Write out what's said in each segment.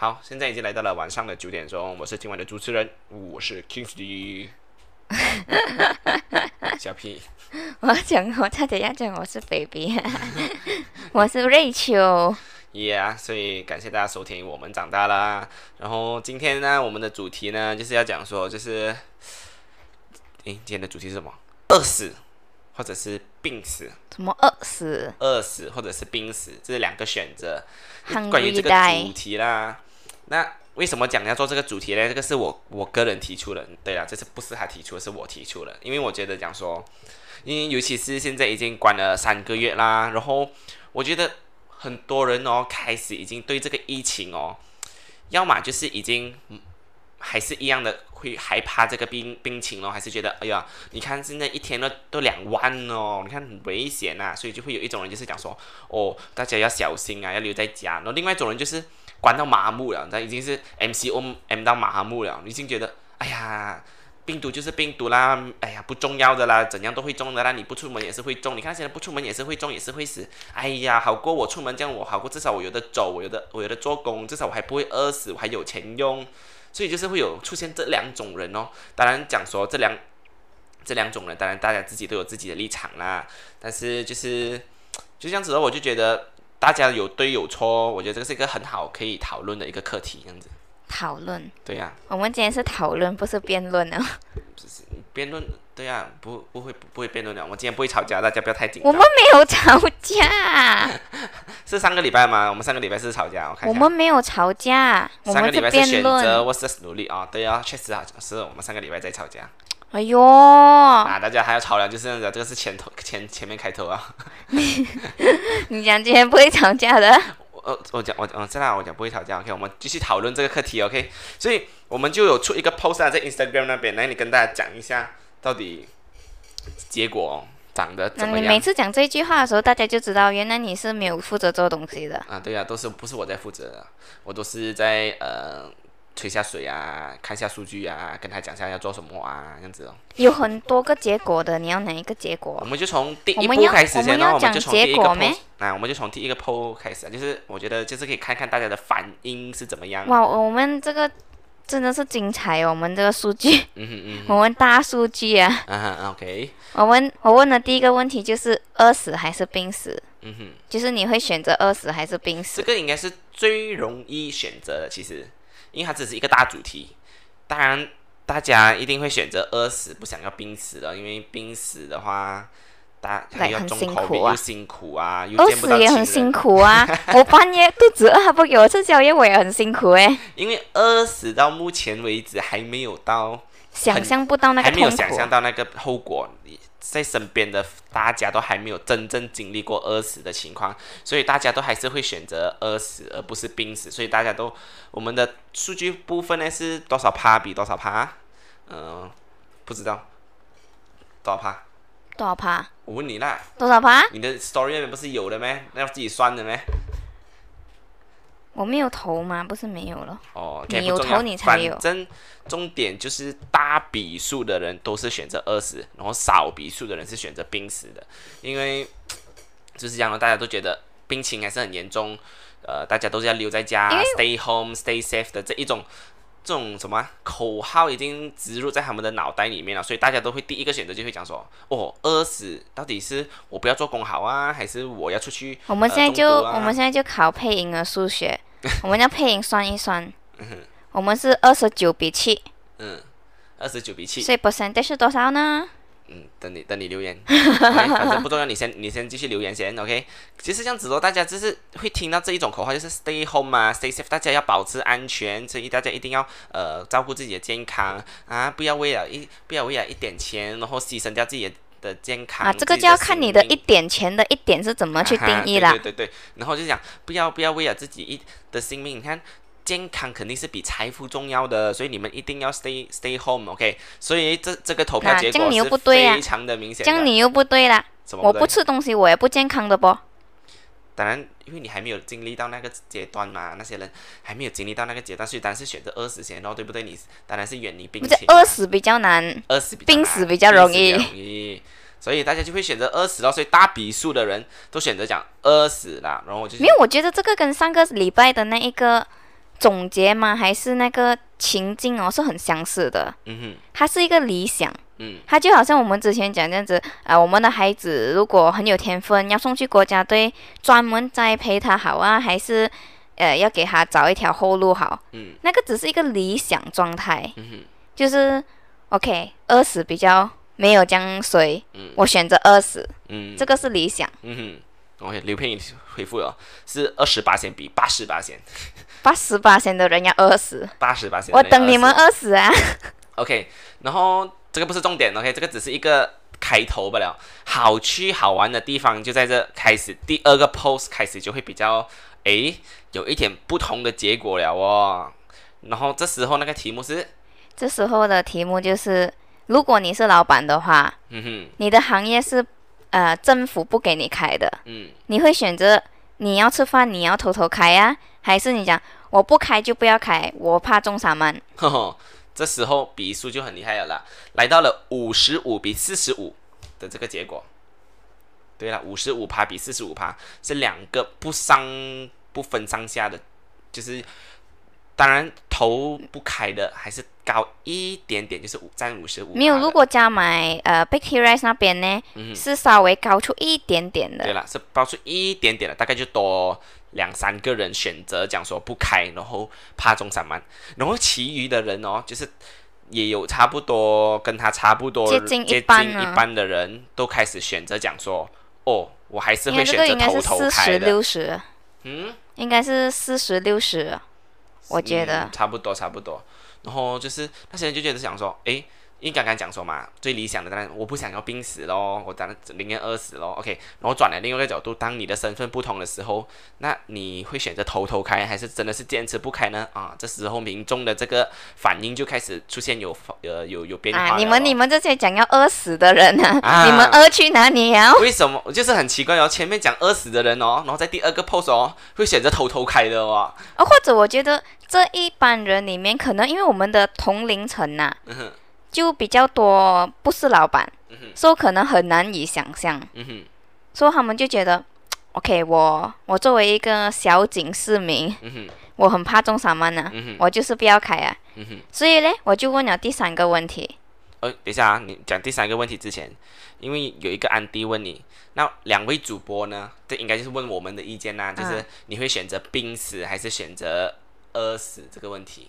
好，现在已经来到了晚上的九点钟，我是今晚的主持人，我是 Kingsley。小屁，我讲，我差点要讲我是 baby，我是瑞秋。Yeah，所以感谢大家收听，我们长大啦。然后今天呢，我们的主题呢，就是要讲说，就是，诶，今天的主题是什么？饿死，或者是病死？什么饿死？饿死，或者是病死，这是两个选择。关于这个主题啦，那为什么讲要做这个主题呢？这个是我我个人提出的。对啊，这次不是他提出，是我提出的。因为我觉得讲说，因为尤其是现在已经关了三个月啦，然后我觉得很多人哦，开始已经对这个疫情哦，要么就是已经还是一样的会害怕这个病病情咯，还是觉得哎呀，你看现在一天都都两万哦，你看很危险呐，所以就会有一种人就是讲说，哦，大家要小心啊，要留在家。然后另外一种人就是。关到麻木了，那已经是 MCO M 到麻木了，已经觉得哎呀，病毒就是病毒啦，哎呀不重要的啦，怎样都会中的啦，你不出门也是会中，你看现在不出门也是会中，也是会死，哎呀，好过我出门这样我好过，至少我有的走，我有的我有的做工，至少我还不会饿死，我还有钱用，所以就是会有出现这两种人哦。当然讲说这两这两种人，当然大家自己都有自己的立场啦，但是就是就这样子的，我就觉得。大家有对有错，我觉得这个是一个很好可以讨论的一个课题，这样子。讨论。对呀。我们今天是讨论，不是辩论啊。不是辩论，对呀，不不会不会辩论的。我们今天不会吵架，大家不要太紧张。我们没有吵架。是上个礼拜吗？我们上个礼拜是吵架，我看我们没有吵架，上个礼拜是选择 vs 努力啊，对啊，确实啊，是我们上个礼拜在吵架。哎呦！啊，大家还要吵了，就是这样子，这个是前头前前面开头啊。你讲今天不会吵架的？我我讲我嗯，知道我讲不会吵架。OK，我们继续讨论这个课题。OK，所以我们就有出一个 post 啊，在 Instagram 那边，来你跟大家讲一下到底结果长得怎么样。你每次讲这句话的时候，大家就知道原来你是没有负责做东西的。啊，对呀，都是不是我在负责的，我都是在呃。吹下水啊，看下数据啊，跟他讲下要做什么啊，这样子哦。有很多个结果的，你要哪一个结果？我们就从第一步开始先，然后我们就从第一个 post，啊，我们就从第一个 post 开始啊，就是我觉得就是可以看看大家的反应是怎么样。哇，我们这个真的是精彩哦，我们这个数据，嗯哼嗯，我们大数据啊。嗯哼，OK。我问，我问的第一个问题就是饿死还是病死？嗯哼，就是你会选择饿死还是病死？这个应该是最容易选择的，其实。因为它只是一个大主题，当然大家一定会选择饿死，不想要病死了。因为病死的话，大还要重口又辛苦啊，又饿死也很辛苦啊！我半夜肚子饿还不给我吃宵夜，我也很辛苦哎。因为饿死到目前为止还没有到，想象不到那个还没有想象到那个后果。在身边的大家都还没有真正经历过饿死的情况，所以大家都还是会选择饿死而不是病死。所以大家都，我们的数据部分呢是多少趴比多少趴？嗯，不知道多少趴？多少趴？我问你啦。多少趴？你的 story 里面不是有的咩？那要自己算的咩？我没有投吗？不是没有了。哦，你有投你才有。反正重点就是大笔数的人都是选择饿死，然后少笔数的人是选择病死的。因为就是这样的，大家都觉得病情还是很严重，呃，大家都是要留在家，stay home，stay safe 的这一种这种什么口号已经植入在他们的脑袋里面了，所以大家都会第一个选择就会讲说：哦，饿死到底是我不要做工好啊，还是我要出去？我们现在就我们现在就考配音的数学。我们要配音算一算，我们是二十九比七，嗯，二十九比七，所以 percentage 是多少呢？嗯，等你等你留言，反正不重要，你先你先继续留言先，OK。其实这样子哦，大家就是会听到这一种口号，就是 stay home 嘛，stay safe，大家要保持安全，所以大家一定要呃照顾自己的健康啊，不要为了一不要为了一点钱，然后牺牲掉自己的。的健康啊，这个就要看你的一点钱的一点是怎么去定义啦。对对对，然后就讲不要不要为了自己一的性命，你看健康肯定是比财富重要的，所以你们一定要 stay stay home，OK。所以这这个投票结果是非常的明显。这样你又不对啦，我不吃东西我也不健康的不？当然，因为你还没有经历到那个阶段嘛，那些人还没有经历到那个阶段，所以当然是选择饿死先，然后对不对？你当然是远离病情。饿死比较难，饿死病死比较容易。容易，所以大家就会选择饿死咯。所以大笔数的人都选择讲饿死啦。然后我就没有，我觉得这个跟上个礼拜的那一个总结吗？还是那个情境哦，是很相似的。嗯哼，它是一个理想。嗯，它就好像我们之前讲这样子，啊，我们的孩子如果很有天分，要送去国家队，专门栽培他好啊，还是呃要给他找一条后路好？嗯，那个只是一个理想状态。嗯哼，就是 OK，二十比较没有江水，嗯，我选择二十，嗯，这个是理想。嗯哼，OK，刘片已回复了，是二十八线比八十八线，八十八线的人要饿死，八十八线，我等你们饿死啊！OK，然后这个不是重点，OK，这个只是一个开头不了。好去好玩的地方就在这开始，第二个 post 开始就会比较，诶，有一点不同的结果了哦。然后这时候那个题目是，这时候的题目就是：如果你是老板的话，嗯哼，你的行业是呃政府不给你开的，嗯，你会选择你要吃饭你要偷偷开呀，还是你讲我不开就不要开，我怕中三曼？呵呵，这时候比数就很厉害了啦，来到了五十五比四十五的这个结果。对了，五十五趴比四十五趴是两个不上不分上下的，就是当然头不开的还是高一点点，就是五占五十五。没有，如果加买呃 Big T Rice 那边呢，嗯是稍微高出一点点的。对了，是高出一点点的，大概就多两三个人选择讲说不开，然后怕中三万，然后其余的人哦，就是也有差不多跟他差不多接近一接半啊近一半的人都开始选择讲说，哦，我还是应会选择该这个应该是偷偷四十开的，六十，嗯，应该是四十六十，我觉得嗯。差不多差不多。然后就是那些人就觉得想说，诶，因为刚刚讲说嘛，最理想的当然我不想要病死咯，我当然宁愿饿死咯。OK，然后转了另外一个角度，当你的身份不同的时候，那你会选择偷偷开，还是真的是坚持不开呢？啊，这时候民众的这个反应就开始出现有呃有有变化！你们你们这些讲要饿死的人啊，啊 你们饿去哪里呀、为什么？就是很奇怪哦，前面讲饿死的人哦，然后在第二个 pose 哦，会选择偷偷开的哦。啊，或者我觉得这一班人里面，可能因为我们的同龄层呐、嗯哼，就比较多不是老板，所以可能很难以想象，所以他们就觉得，OK，我我作为一个小井市民，我很怕中三曼呐、嗯哼，我就是不要开啊。所以呢，我就问了第三个问题，呃，等一下啊，你讲第三个问题之前，因为有一个安迪问你，那两位主播呢，这应该就是问我们的意见啦，就是嗯你会选择病死还是选择饿死这个问题，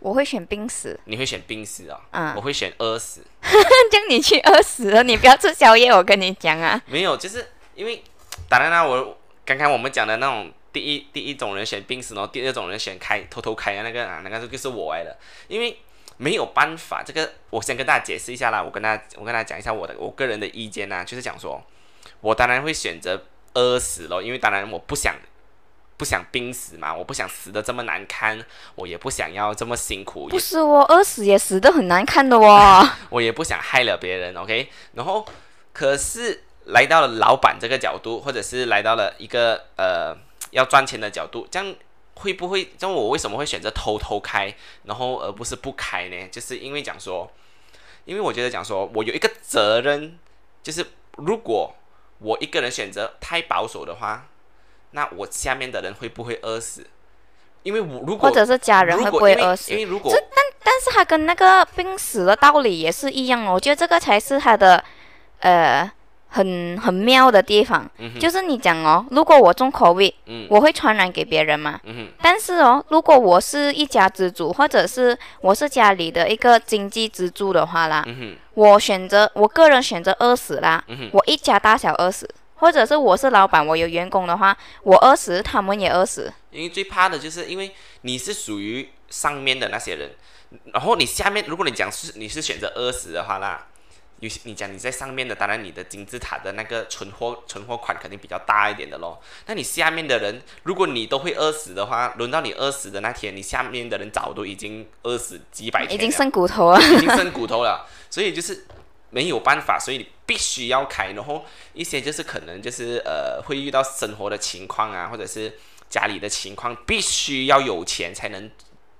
我会选冰死，你会选冰死哦，嗯我会选饿死，叫你去饿死了，你不要吃宵夜，我跟你讲啊。没有，就是因为当然啦，我刚刚我们讲的那种第一第一种人选冰死，然后第二种人选开偷偷开的那个啊，那个就是我来的，因为没有办法，这个我先跟大家解释一下啦，我跟大家我跟大家讲一下我的我个人的意见呐、就是讲说，我当然会选择饿死咯，因为当然我不想。不想病死嘛，我不想死的这么难看，我也不想要这么辛苦，不是哦，饿死也死的很难看的哦。我也不想害了别人，OK。然后，可是来到了老板这个角度，或者是来到了一个呃要赚钱的角度，这样会不会？这样我为什么会选择偷偷开，然后而不是不开呢？就是因为讲说，因为我觉得讲说我有一个责任，就是如果我一个人选择太保守的话，那我下面的人会不会饿死？因为我如果或者是家人会不会饿死？因？为如果但但是他跟那个病死的道理也是一样哦，我觉得这个才是他的呃很很妙的地方，嗯就是你讲哦，如果我中 COVID，嗯。我会传染给别人嘛？嗯但是哦，如果我是一家之主，或者是我是家里的一个经济支柱的话啦，嗯我选择我个人选择饿死啦，嗯我一家大小饿死，或者是我是老板，我有员工的话，我饿死，他们也饿死。因为最怕的就是，因为你是属于上面的那些人，然后你下面，如果你讲是你是选择饿死的话啦，有些你讲你在上面的，当然你的金字塔的那个存货存货款肯定比较大一点的咯。那你下面的人，如果你都会饿死的话，轮到你饿死的那天，你下面的人早都已经饿死几百天，已经剩骨头了。已经剩骨头了，所以就是没有办法，所以你必须要开。然后一些就是可能就是呃会遇到生活的情况啊，或者是家里的情况，必须要有钱才能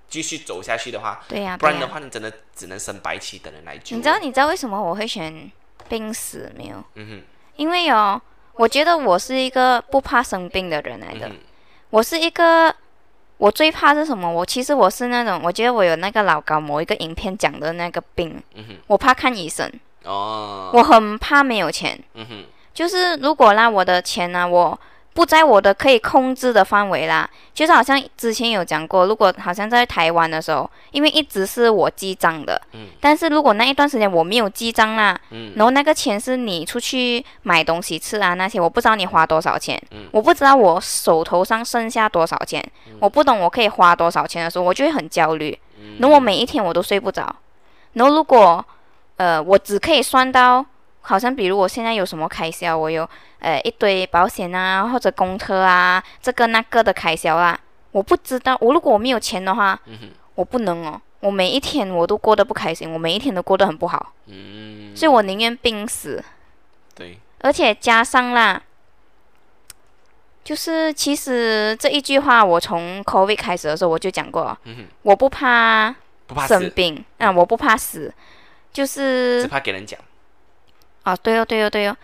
继续走下去的话，对呀、不然的话你真的只能生白旗等人来救。你知道你知道为什么我会选病死没有？嗯因为哦，我觉得我是一个不怕生病的人来，的。嗯，我是一个我最怕是什么？我其实我是那种，我觉得我有那个老高某一个影片讲的那个病，我怕看医生。哦。我很怕没有钱。嗯哼。就是如果啦，我的钱呢，我。不在我的可以控制的范围啦，就是好像之前有讲过，如果好像在台湾的时候，因为一直是我记账的，嗯，但是如果那一段时间我没有记账啦，嗯，然后那个钱是你出去买东西吃啊那些，我不知道你花多少钱，嗯，我不知道我手头上剩下多少钱，我不懂我可以花多少钱的时候，我就会很焦虑，然后我每一天我都睡不着，然后如果呃我只可以算到。好像比如我现在有什么开销，我有呃一堆保险啊，或者公车啊，这个那个的开销啊，我不知道。我如果我没有钱的话，我不能哦。我每一天我都过得不开心，我每一天都过得很不好。嗯。所以我宁愿病死。对。而且加上啦，就是其实这一句话，我从 COVID 开始的时候我就讲过，我不怕生病，啊，我不怕死，就是只怕给人讲。啊，对哦，对哦，对哦，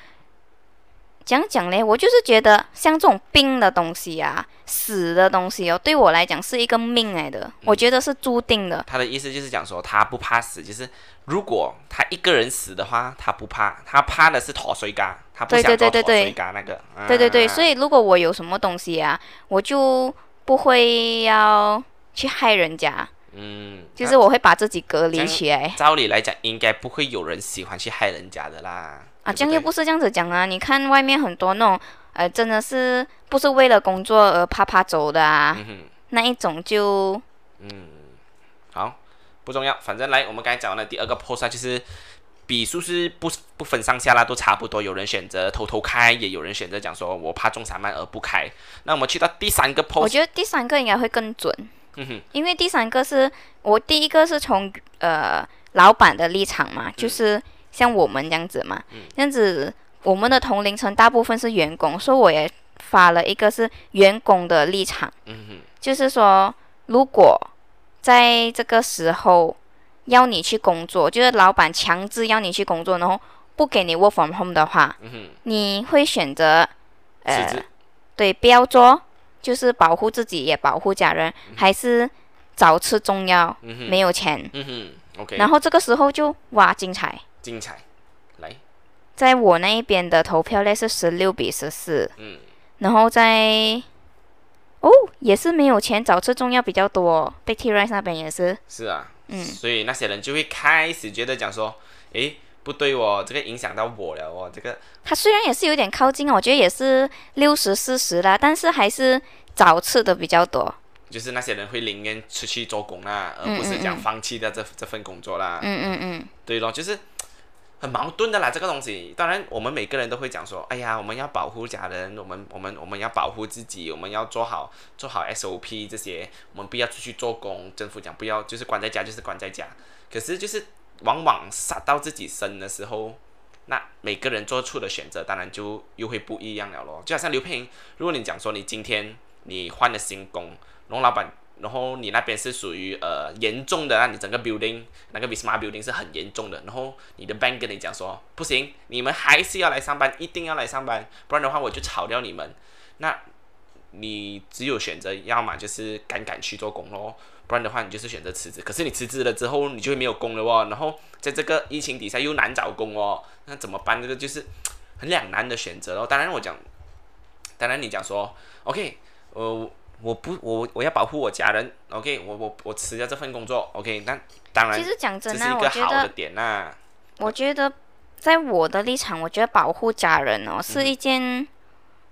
讲讲嘞，我就是觉得像这种病的东西啊，死的东西哦，对我来讲是一个命来的，我觉得是注定的。他的意思就是讲说，他不怕死，就是如果他一个人死的话，他不怕，他怕的是脱水嘎，他不想做脱水嘎那个。对对对，所以如果我有什么东西啊，我就不会要去害人家。嗯，就是我会把自己隔离起来。照理来讲，应该不会有人喜欢去害人家的啦。啊，这样又不是这样子讲啊！你看外面很多那种，呃，真的是不是为了工作而啪啪走的啊？那一种就……嗯，好，不重要，反正来，我们刚才讲完了第二个 post 就是笔数是不不分上下啦，都差不多。有人选择偷偷开，也有人选择讲说我怕中散漫而不开。那我们去到第三个 post，我觉得第三个应该会更准。嗯因为第三个是我第一个是从呃老板的立场嘛，就是像我们这样子嘛，这样子我们的同龄层大部分是员工，所以我也发了一个是员工的立场，嗯就是说如果在这个时候要你去工作，就是老板强制要你去工作，然后不给你 work from home 的话，你会选择呃对不要做。就是保护自己也保护家人，还是早吃中药，没有钱。嗯哼，OK。然后这个时候就哇，精彩！精彩，来，在我那一边的投票率是十六比十四。嗯。然后在哦，也是没有钱，早吃中药比较多。Big T Rice 那边也是。是啊。嗯。所以那些人就会开始觉得讲说，诶。不对哦，这个影响到我了哦，这个。他虽然也是有点靠近我觉得也是六十四十啦，但是还是早吃的比较多。就是那些人会宁愿出去做工啦，而不是讲放弃掉这这份工作啦。嗯嗯嗯。对咯，就是很矛盾的啦，这个东西。当然，我们每个人都会讲说，哎呀，我们要保护家人，我们我们我们要保护自己，我们要做好做好 SOP 这些，我们不要出去做工。政府讲不要，就是关在家就是关在家。可是就是。往往杀到自己身的时候，那每个人做出的选择当然就又会不一样了咯。就好像刘佩莹，如果你讲说你今天你换了新工，然后老板，然后你那边是属于呃严重的，那你整个 building 那个 Visma building 是很严重的，然后你的 bank 跟你讲说不行，你们还是要来上班，一定要来上班，不然的话我就炒掉你们。那你只有选择，要么就是赶赶去做工咯。不然的话，你就是选择辞职。可是你辞职了之后，你就会没有工了哦。然后在这个疫情底下又难找工哦，那怎么办？这个就是很两难的选择哦。当然我讲，当然你讲说，OK，呃，我不，我我要保护我家人，OK，我我我辞掉这份工作，OK。那当然，其实讲真的，我觉得，我觉得在我的立场，我觉得保护家人哦是一件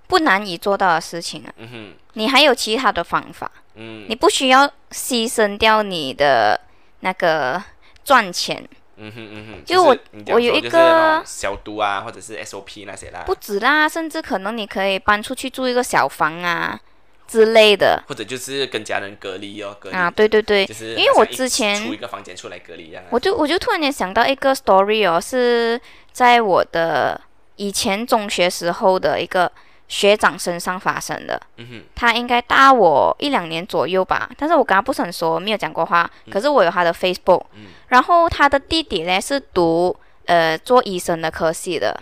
不难以做到的事情啊。嗯哼，你还有其他的方法。嗯，你不需要牺牲掉你的那个赚钱。嗯哼嗯哼，就我我有一个消毒啊，或者是 SOP 那些啦。不止啦，甚至可能你可以搬出去住一个小房啊之类的。或者就是跟家人隔离哦，隔离啊，对对对，就是因为我之前出一个房间出来隔离一样。我就我就突然间想到一个 story 哦，是在我的以前中学时候的一个。学长身上发生的，他应该大我一两年左右吧，但是我跟他不是很熟，没有讲过话。可是我有他的 Facebook，然后他的弟弟呢是读呃做医生的科系的，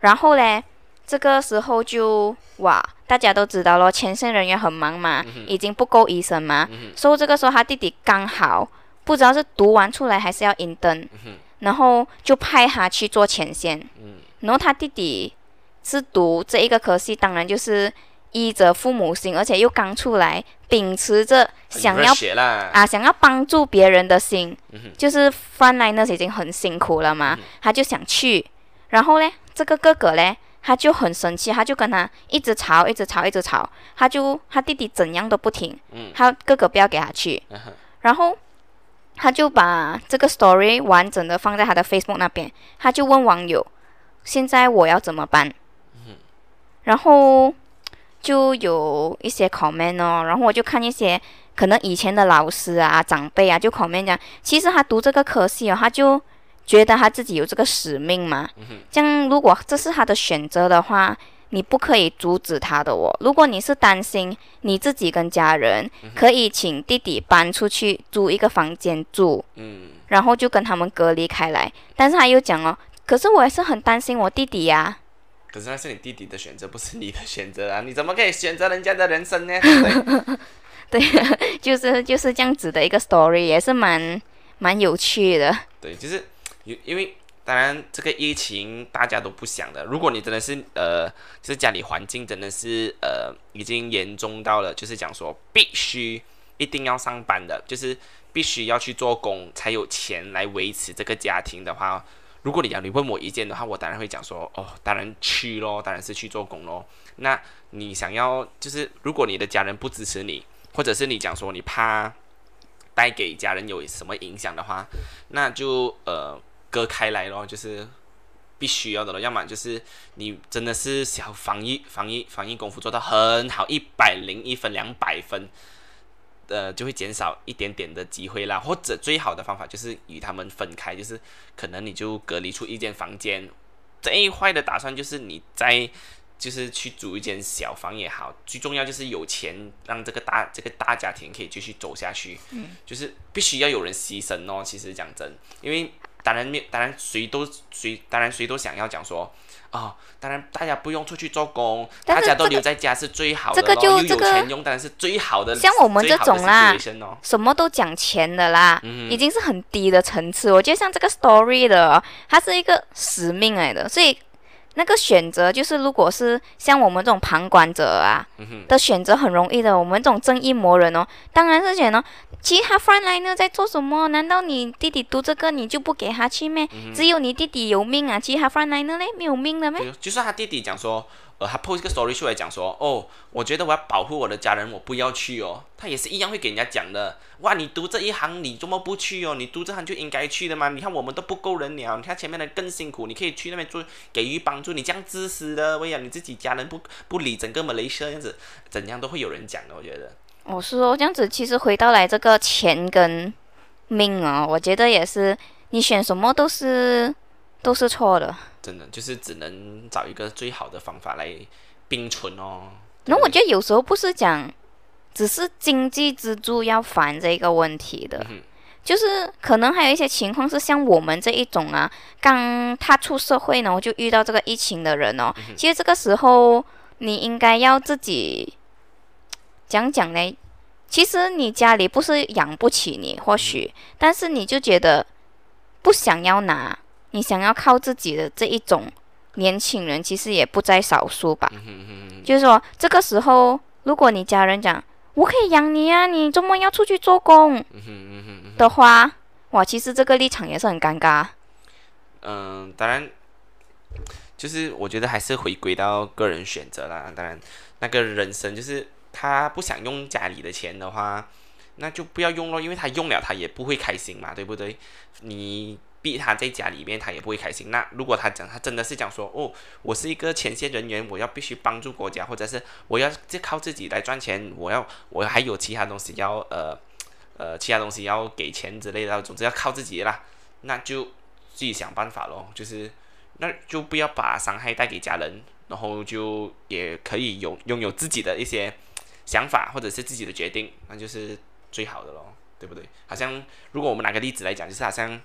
然后呢这个时候就哇，大家都知道咯，前线人员很忙嘛，已经不够医生嘛，所以这个时候他弟弟刚好不知道是读完出来还是要应登，然后就派他去做前线，然后他弟弟是读这一个科系，当然就是依着父母心，而且又刚出来，秉持着想要啊想要帮助别人的心，就是 frontliners 已经很辛苦了嘛，他就想去，然后呢，这个哥哥呢？他就很生气，他就跟他一直吵，一直吵，一直吵。他就他弟弟怎样都不听，他哥哥不要给他去。然后他就把这个 story 完整的放在他的 Facebook 那边，他就问网友：“现在我要怎么办？”然后就有一些 comment 哦，然后我就看一些可能以前的老师啊、长辈啊，就 comment 讲，其实他读这个科系哦，他就。觉得他自己有这个使命嘛？这样如果这是他的选择的话，你不可以阻止他的哦。如果你是担心你自己跟家人，可以请弟弟搬出去租一个房间住，嗯，然后就跟他们隔离开来。但是他又讲哦，可是我还是很担心我弟弟呀。可是那是你弟弟的选择，不是你的选择啊！你怎么可以选择人家的人生呢？对，就是就是这样子的一个 story，也是蛮蛮有趣的。对，就是。因因为当然这个疫情大家都不想的。如果你真的是呃，就是家里环境真的是呃已经严重到了，就是讲说必须一定要上班的，就是必须要去做工才有钱来维持这个家庭的话，如果你要你问我意见的话，我当然会讲说哦，当然去咯，当然是去做工咯。那你想要就是如果你的家人不支持你，或者是你讲说你怕带给家人有什么影响的话，那就呃。割开来咯，就是必须要的了。要么就是你真的是想防疫、防疫、防疫功夫做到很好，一百零一分、两百分，呃，就会减少一点点的机会啦。或者最好的方法就是与他们分开，就是可能你就隔离出一间房间。最坏的打算就是你在就是去租一间小房也好，最重要就是有钱让这个大这个大家庭可以继续走下去。嗯，就是必须要有人牺牲哦。其实讲真，因为。当然，没当然，谁都谁当然谁都想要讲说，哦，当然大家不用出去做工，大家都留在家是最好的这个就，又有钱用，当然是最好的。像我们这种啦，什么都讲钱的啦，已经是很低的层次。我觉得像这个 story 的，它是一个使命来的，所以。那个选择就是，如果是像我们这种旁观者啊的选择很容易的。我们这种正义魔人哦，当然是选哦。其他 frontline 在做什么？难道你弟弟读这个你就不给他去咩？只有你弟弟有命啊，其他 frontline 呢没有命的咩？就是他弟弟讲说。呃，他 post 个 story 出来讲说，哦，我觉得我要保护我的家人，我不要去哦。他也是一样会给人家讲的。哇，你读这一行，你怎么不去哦？你读这行就应该去的嘛。你看我们都不够人了，你看前面的更辛苦，你可以去那边做，给予帮助。你这样自私的，为了你自己家人不不理整个马来西亚这样子，怎样都会有人讲的。我觉得。我是说这样子，其实回到来这个钱跟命啊，我觉得也是，你选什么都是都是错的。真的就是只能找一个最好的方法来并存哦。那我觉得有时候不是讲，只是经济支柱要烦这个问题的，就是可能还有一些情况是像我们这一种啊，刚踏出社会呢，我就遇到这个疫情的人哦。其实这个时候你应该要自己讲讲呢。其实你家里不是养不起你，或许，但是你就觉得不想要拿。你想要靠自己的这一种年轻人，其实也不在少数吧。就是说，这个时候，如果你家人讲我可以养你啊，你周末要出去做工的话，哇，其实这个立场也是很尴尬。嗯，当然，就是我觉得还是回归到个人选择啦。当然，那个人生就是他不想用家里的钱的话，那就不要用咯，因为他用了他也不会开心嘛，对不对？你。逼他在家里面，他也不会开心。那如果他讲，他真的是讲说，哦，我是一个前线人员，我要必须帮助国家，或者是我要就靠自己来赚钱，我要我还有其他东西要呃呃其他东西要给钱之类的，总之要靠自己啦。那就自己想办法咯，就是那就不要把伤害带给家人，然后就也可以有拥有自己的一些想法或者是自己的决定，那就是最好的咯，对不对？好像如果我们拿个例子来讲，就是好像。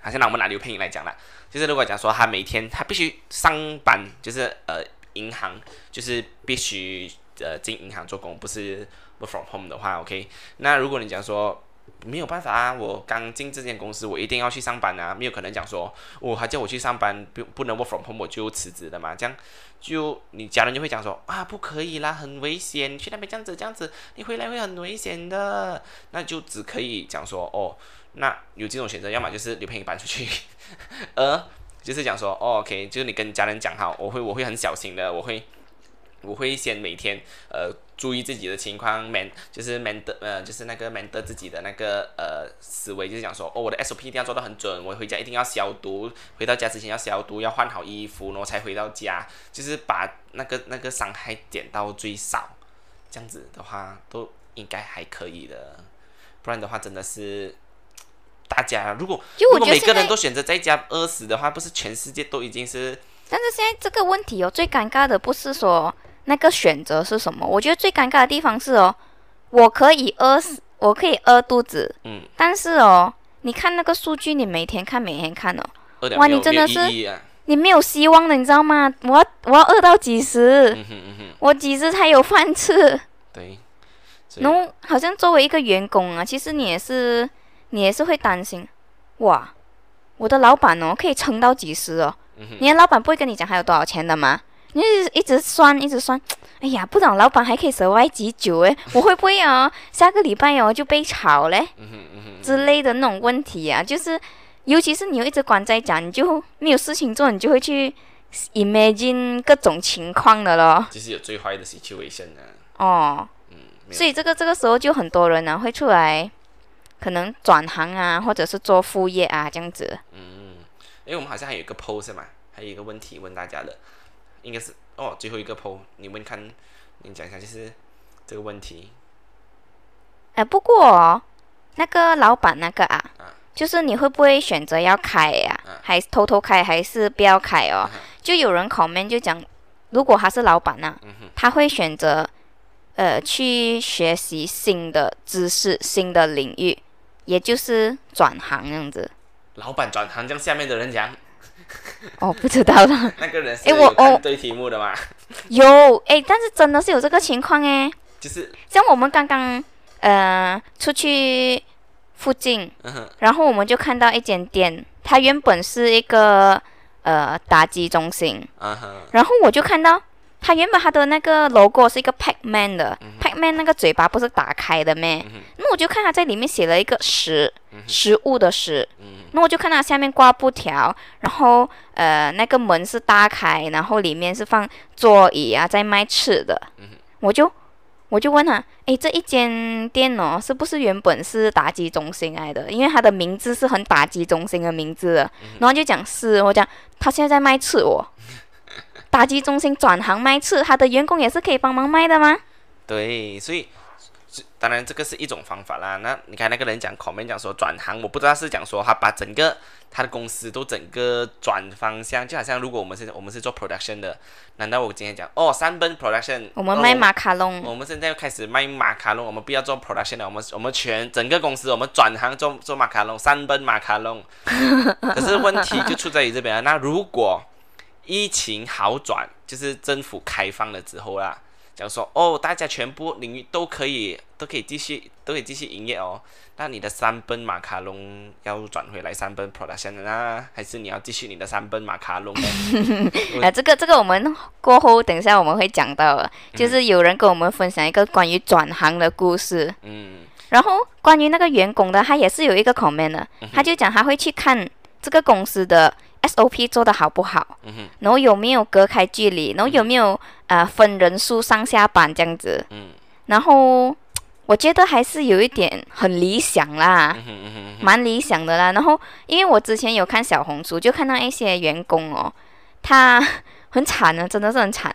好像拿我们拿刘佩莹来讲了，就是如果讲说他每天他必须上班，就是呃银行就是必须呃进银行做工，不是 work from home 的话，OK。那如果你讲说没有办法啊，我刚进这间公司，我一定要去上班啊，没有可能讲说我还叫我去上班，不不能 work from home 我就辞职的嘛，这样就你家人就会讲说啊，不可以啦，很危险，去那边这样子这样子，你回来会很危险的，那就只可以讲说哦，那有几种选择，要么就是你陪你搬出去，呃，就是讲说哦，OK，就是你跟家人讲好，我会我会很小心的，我会我会先每天呃。注意自己的情况，man 就是 man 的呃，就是那个 man 的自己的那个呃思维，就是讲说，哦，我的 SOP 一定要做到很准，我回家一定要消毒，回到家之前要消毒，要换好衣服，然后才回到家，就是把那个那个伤害减到最少，这样子的话都应该还可以的，不然的话真的是大家如果如果每个人都选择在家饿死的话，不是全世界都已经是？但是现在这个问题哦，最尴尬的不是说。那个选择是什么？我觉得最尴尬的地方是哦，我可以饿死，我可以饿肚子，嗯，但是哦，你看那个数据，你每天看，每天看哦，哇，你真的是你没有希望的，你知道吗？我要我要饿到几时？我几时才有饭吃？对，然后好像作为一个员工啊，其实你也是你也是会担心，哇，我的老板哦，可以撑到几时哦？你的老板不会跟你讲还有多少钱的吗？你一直酸，一直酸，哎呀，不懂老板还可以守歪几久诶，我会不会啊？下个礼拜哦就被炒嘞，之类的那种问题呀，就是，尤其是你又一直关在家，你就没有事情做，你就会去 imagine 各种情况的咯。就是有最坏的 situation 啊。哦。嗯。所以这个这个时候就很多人呢会出来，可能转行啊，或者是做副业啊这样子。嗯，因为我们好像还有一个 post 嘛，还有一个问题问大家的。应该是哦，最后一个 PO，你问看，你讲一下就是这个问题。哎，不过那个老板那个啊，就是你会不会选择要开呀？还是偷偷开，还是不要开哦？就有人 comment 就讲，如果他是老板呢，他会选择呃去学习新的知识、新的领域，也就是转行这样子。老板转行，将下面的人讲。哦，不知道了。那个人是有看对题目的吗？有，哎，但是真的是有这个情况哎。就是像我们刚刚呃出去附近，然后我们就看到一间店，它原本是一个呃打击中心，然后我就看到。它原本它的那个 logo 是一个 Pacman 的，Pacman 那个嘴巴不是打开的咩？那我就看它在里面写了一个食，食物的食。那我就看它下面挂布条，然后呃那个门是打开，然后里面是放座椅啊，在卖吃的。我就我就问他，诶，这一间店哦，是不是原本是打击中心来的？因为它的名字是很打击中心的名字。然后就讲是，我讲他现在在卖吃哦。打击中心转行卖吃，他的员工也是可以帮忙卖的吗？对，所以当然这个是一种方法啦。那你看那个人讲口面讲说转行，我不知道是讲说他把整个他的公司都整个转方向，就好像如果我们是我们是做 production 的，难道我今天讲哦三本 production，我们卖马卡龙，我们现在开始卖马卡龙，我们不要做 production 了，我们我们全整个公司我们转行做做马卡龙，三本马卡龙。可是问题就出在于这边啊，那如果疫情好转，就是政府开放了之后啦，讲说哦，大家全部领域都可以，都可以继续，都可以继续营业哦。那你的三本马卡龙要转回来三本 production 呢，还是你要继续你的三本马卡龙？啊，这个这个我们过后等一下我们会讲到，就是有人跟我们分享一个关于转行的故事。嗯。然后关于那个员工的，他也是有一个 comment 的，他就讲他会去看这个公司的。SOP 做的好不好？然后有没有隔开距离？然后有没有呃分人数上下班这样子？然后我觉得还是有一点很理想啦，蛮理想的啦。然后因为我之前有看小红书，就看到一些员工哦，他很惨啊，真的是很惨。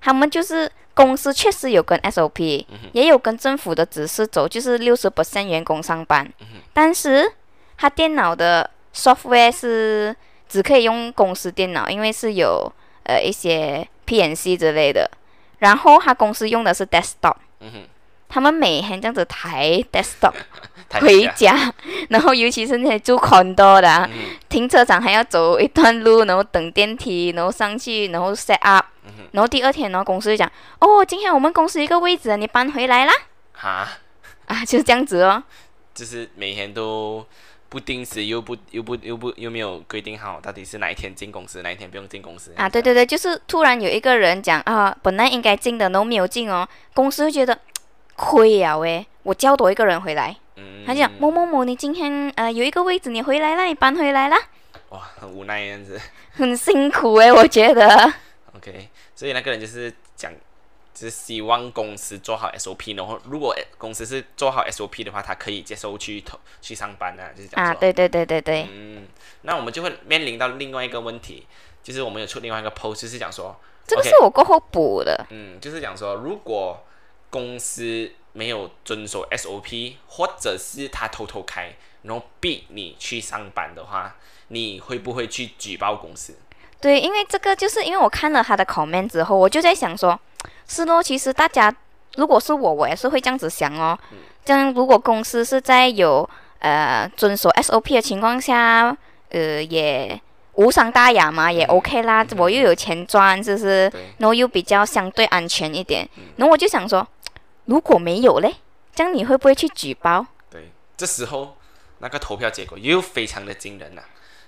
他们就是公司确实有跟 SOP，也有跟政府的指示走，就是六十 percent 员工上班，但是他电脑的 software 是。只可以用公司电脑，因为是有呃一些 PNC 之类的。然后他公司用的是 desktop，他们每天这样子抬 desktop，回家，然后尤其是那些住 condo 的，停车场还要走一段路，然后等电梯，然后上去，然后 set up，然后第二天然后，公司就讲，哦，今天我们公司一个位置你搬回来啦。哈，啊，就是这样子哦。就是每天都不定时，又不又不又不又没有规定好，到底是哪一天进公司，哪一天不用进公司。啊，对对对，就是突然有一个人讲啊，本来应该进的都没有进哦，公司会觉得亏了喂，我叫多一个人回来。嗯他讲某某某，你今天呃有一个位置，你回来了，你搬回来啦。哇，很无奈样子。很辛苦哎，我觉得。OK，所以那个人就是是希望公司做好 SOP，然后如果公司是做好 SOP 的话，他可以接受去投去上班啊，就是这样啊，对对对对对。嗯，那我们就会面临到另外一个问题，就是我们有出另外一个 post，就是讲说，这个是我过后补的。嗯，就是讲说，如果公司。没有遵守 SOP，或者是他偷偷开，然后逼你去上班的话，你会不会去举报公司？对，因为这个就是因为我看了他的 comment 之后，我就在想说，是咯，其实大家如果是我，我也是会这样子想哦。这样如果公司是在有呃遵守 SOP 的情况下，呃也无伤大雅嘛，也 OK 啦，我又有钱赚，是不是？然后又比较相对安全一点，然后我就想说。如果没有嘞，这样你会不会去举报？对，这时候那个投票结果又非常的惊人了。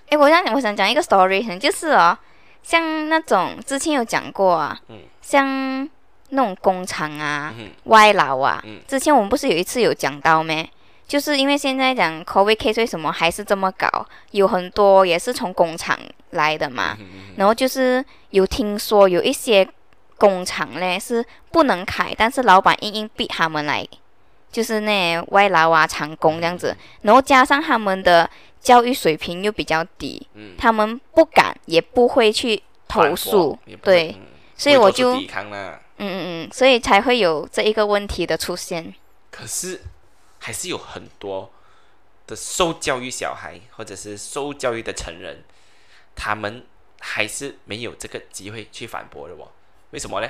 哎，我想我想讲一个 story，就是哦，像那种之前有讲过啊，嗯，像那种工厂啊、外劳啊，嗯，之前我们不是有一次有讲到咩？就是因为现在讲 COVID case 为什么还是这么搞，有很多也是从工厂来的嘛，然后就是有听说有一些。工厂嘞是不能开，但是老板硬硬逼他们来，就是那外劳啊、长工这样子，然后加上他们的教育水平又比较低，他们不敢也不会去投诉，对，所以我就嗯嗯嗯，所以才会有这一个问题的出现。可是还是有很多的受教育小孩或者是受教育的成人，他们还是没有这个机会去反驳的哦。为什么呢？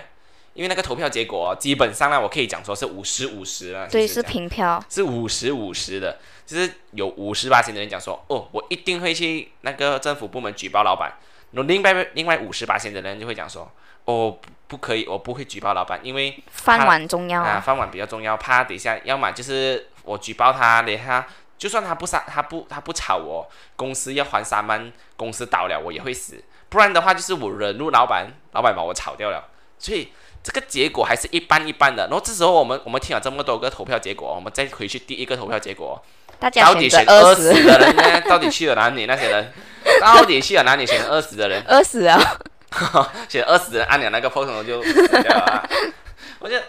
因为那个投票结果基本上呢，我可以讲说是五十五十了。对，是平票，是五十五十的，就是有五十八线的人讲说，哦，我一定会去那个政府部门举报老板。那另外另外五十八线的人就会讲说，哦，不可以，我不会举报老板，因为饭碗重要啊，饭碗比较重要，怕等一下要么就是我举报他，等下就算他不杀，他不他不炒我，公司要还三万，公司倒了我也会死。不然的话，就是我惹怒老板，老板把我炒掉了。所以这个结果还是一般一般的。然后这时候我们我们听了这么多个投票结果，我们再回去第一个投票结果，到底选二十的人呢？到底去了哪里？那些人 到底去了哪里？选 二十的人，二十啊，选二十的人按钮那个 post 就死掉了。我觉得，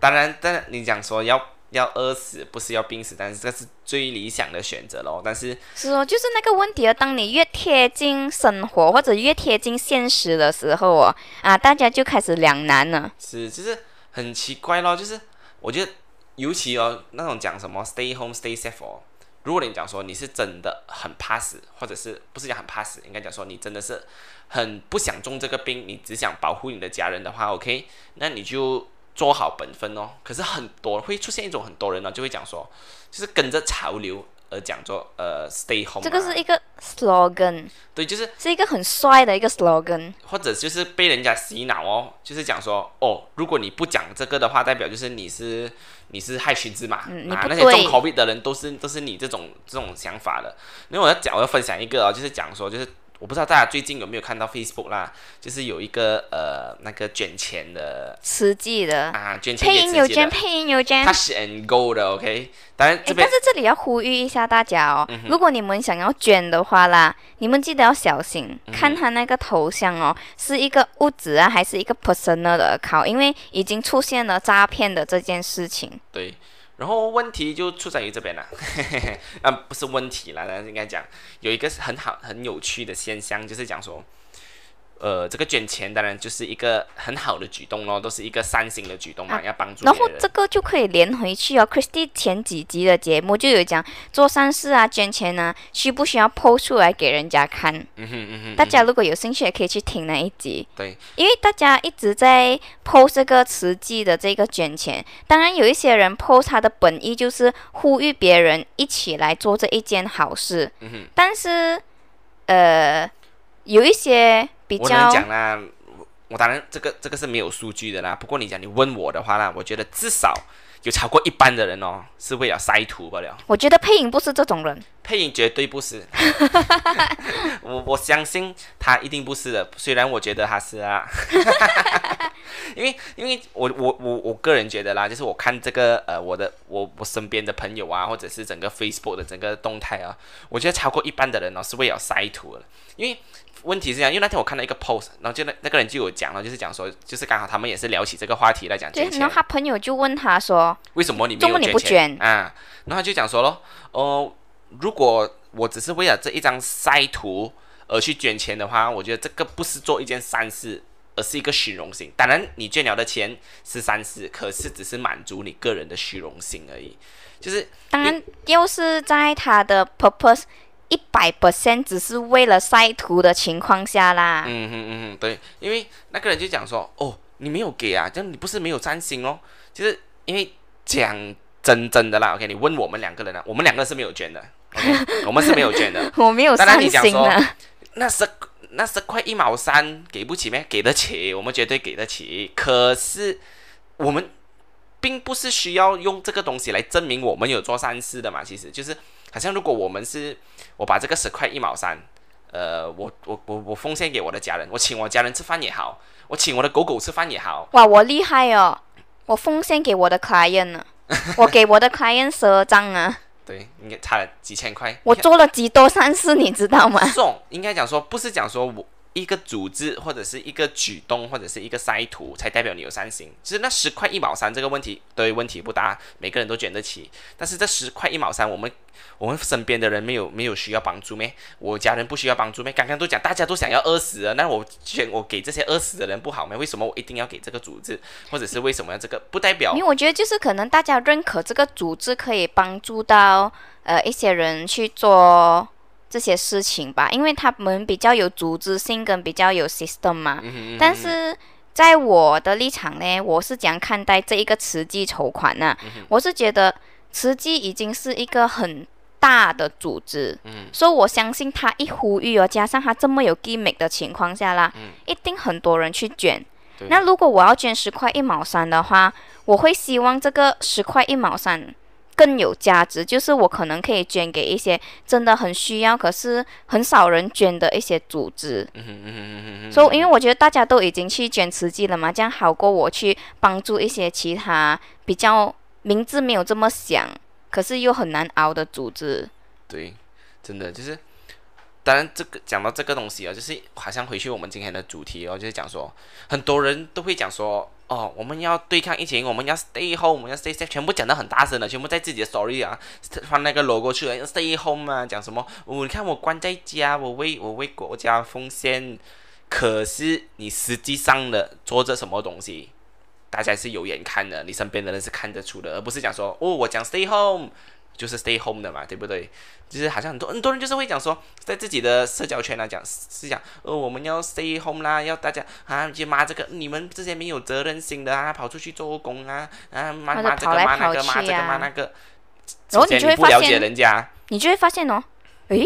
当然，但你讲说要。要饿死不是要病死，但是这是最理想的选择咯。但是是哦，就是那个问题哦。当你越贴近生活或者越贴近现实的时候哦，啊，大家就开始两难了。是，就是很奇怪咯。就是我觉得，尤其哦，那种讲什么 “stay home, stay safe” 哦，如果你讲说你是真的很怕死，或者是不是讲很怕死，应该讲说你真的是很不想中这个病，你只想保护你的家人的话，OK，那你就。做好本分哦，可是很多会出现一种很多人呢，就会讲说，就是跟着潮流而讲做呃，stay home。这个是一个 slogan。对，就是是一个很帅的一个 slogan。或者就是被人家洗脑哦，就是讲说，哦，如果你不讲这个的话，代表就是你是你是害群之马啊，那些中 COVID 的人都是都是你这种这种想法的。因为我要讲，我要分享一个哦，就是讲说就是。我不知道大家最近有没有看到 Facebook 啦，就是有一个呃那个捐钱的，慈济的啊，捐钱配音有捐，配音有捐，它是 and go 的，OK。当然这边，但是这里要呼吁一下大家哦，如果你们想要捐的话啦，你们记得要小心，看他那个头像哦，是一个物质啊，还是一个 personal 的 account，因为已经出现了诈骗的这件事情。对。然后问题就出在于这边了，啊，不是问题了，应该讲有一个很好很有趣的现象，就是讲说，呃，这个捐钱当然就是一个很好的举动咯，都是一个善心的举动嘛，要帮助。然后这个就可以连回去哦。Christy 前几集的节目就有讲做善事啊、捐钱啊，需不需要 post 出来给人家看？嗯哼嗯哼。大家如果有兴趣，也可以去听那一集。对。因为大家一直在 post 这个慈济的这个捐钱，当然有一些人 post 他的本意就是呼吁别人一起来做这一件好事。嗯哼。但是，呃，有一些。我能讲啦，我当然这个这个是没有数据的啦。不过你讲你问我的话啦，我觉得至少有超过一半的人哦是为了晒图罢了。我觉得配音不是这种人，配音绝对不是。我我相信他一定不是的，虽然我觉得他是啊。因为因为我我我我个人觉得啦，就是我看这个呃我的我我身边的朋友啊，或者是整个 Facebook 的整个动态啊，我觉得超过一半的人哦是为了晒图的，因为。问题是这样，因为那天我看到一个 post，然后就那那个人就有讲了，就是讲说，就是刚好他们也是聊起这个话题来讲捐钱。然后他朋友就问他说：“为什么你没有捐钱？”啊，然后他就讲说咯，哦，如果我只是为了这一张晒图而去捐钱的话，我觉得这个不是做一件善事，而是一个虚荣心。当然，你捐了的钱是善事，可是只是满足你个人的虚荣心而已。就是当然，又是在他的 purpose。一百 percent 只是为了晒图的情况下啦。嗯嗯嗯，对，因为那个人就讲说，哦，你没有给啊，这样你不是没有三星哦。就是因为讲真真的啦，OK，你问我们两个人啊，我们两个是没有捐的，OK，我们是没有捐的。我没有善心啊。那是那是块一毛三给不起咩？给得起，我们绝对给得起。可是我们并不是需要用这个东西来证明我们有做善事的嘛，其实就是。好像如果我们是，我把这个十块一毛三，呃，我我我我奉献给我的家人，我请我家人吃饭也好，我请我的狗狗吃饭也好。哇，我厉害哦！我奉献给我的 client 呢，我给我的 client 十二张啊。对，应该差了几千块。我做了几多善事，你知道吗？送，应该讲说，不是讲说我。一个组织或者是一个举动或者是一个塞图，才代表你有善心。其实那十块一毛三这个问题，对问题不大，每个人都捐得起。但是这十块一毛三，我们我们身边的人没有没有需要帮助咩？我家人不需要帮助咩？刚刚都讲大家都想要饿死了，那我捐我给这些饿死的人不好吗？为什么我一定要给这个组织，或者是为什么要这个？不代表，因为我觉得就是可能大家认可这个组织可以帮助到呃一些人去做。这些事情吧，因为他们比较有组织性跟比较有 system 嘛。但是在我的立场呢，我是怎样看待这一个慈济筹款呢？我是觉得慈济已经是一个很大的组织，所以我相信他一呼吁哦，加上他这么有 gimmick 的情况下啦，一定很多人去捐。那如果我要捐十块一毛三的话，我会希望这个十块一毛三。更有价值，就是我可能可以捐给一些真的很需要，可是很少人捐的一些组织。所以，因为我觉得大家都已经去捐慈济了嘛，这样好过我去帮助一些其他比较名字没有这么响，可是又很难熬的组织。对，真的就是。当然，这个讲到这个东西啊，就是好像回去我们今天的主题哦，就是讲说，很多人都会讲说，哦，我们要对抗疫情，我们要 stay home，我们要 stay safe，全部讲得很大声的，全部在自己的 story 啊，放那个 logo 去了，要 stay home 啊，讲什么？我你看我关在家，我为我为国家奉献，可是你实际上的做着什么东西，大家是有眼看的，你身边的人是看得出的，而不是讲说，哦，我讲 stay home。就是 stay home 的嘛，对不对？就是好像很多很多人就是会讲说，在自己的社交圈来讲是讲，哦，我们要 stay home 啦，要大家啊，就骂这个你们这些没有责任心的啊，跑出去做工啊，啊骂骂这个骂那个骂这个骂那个，然后你就会发现人家，你就会发现哦，诶，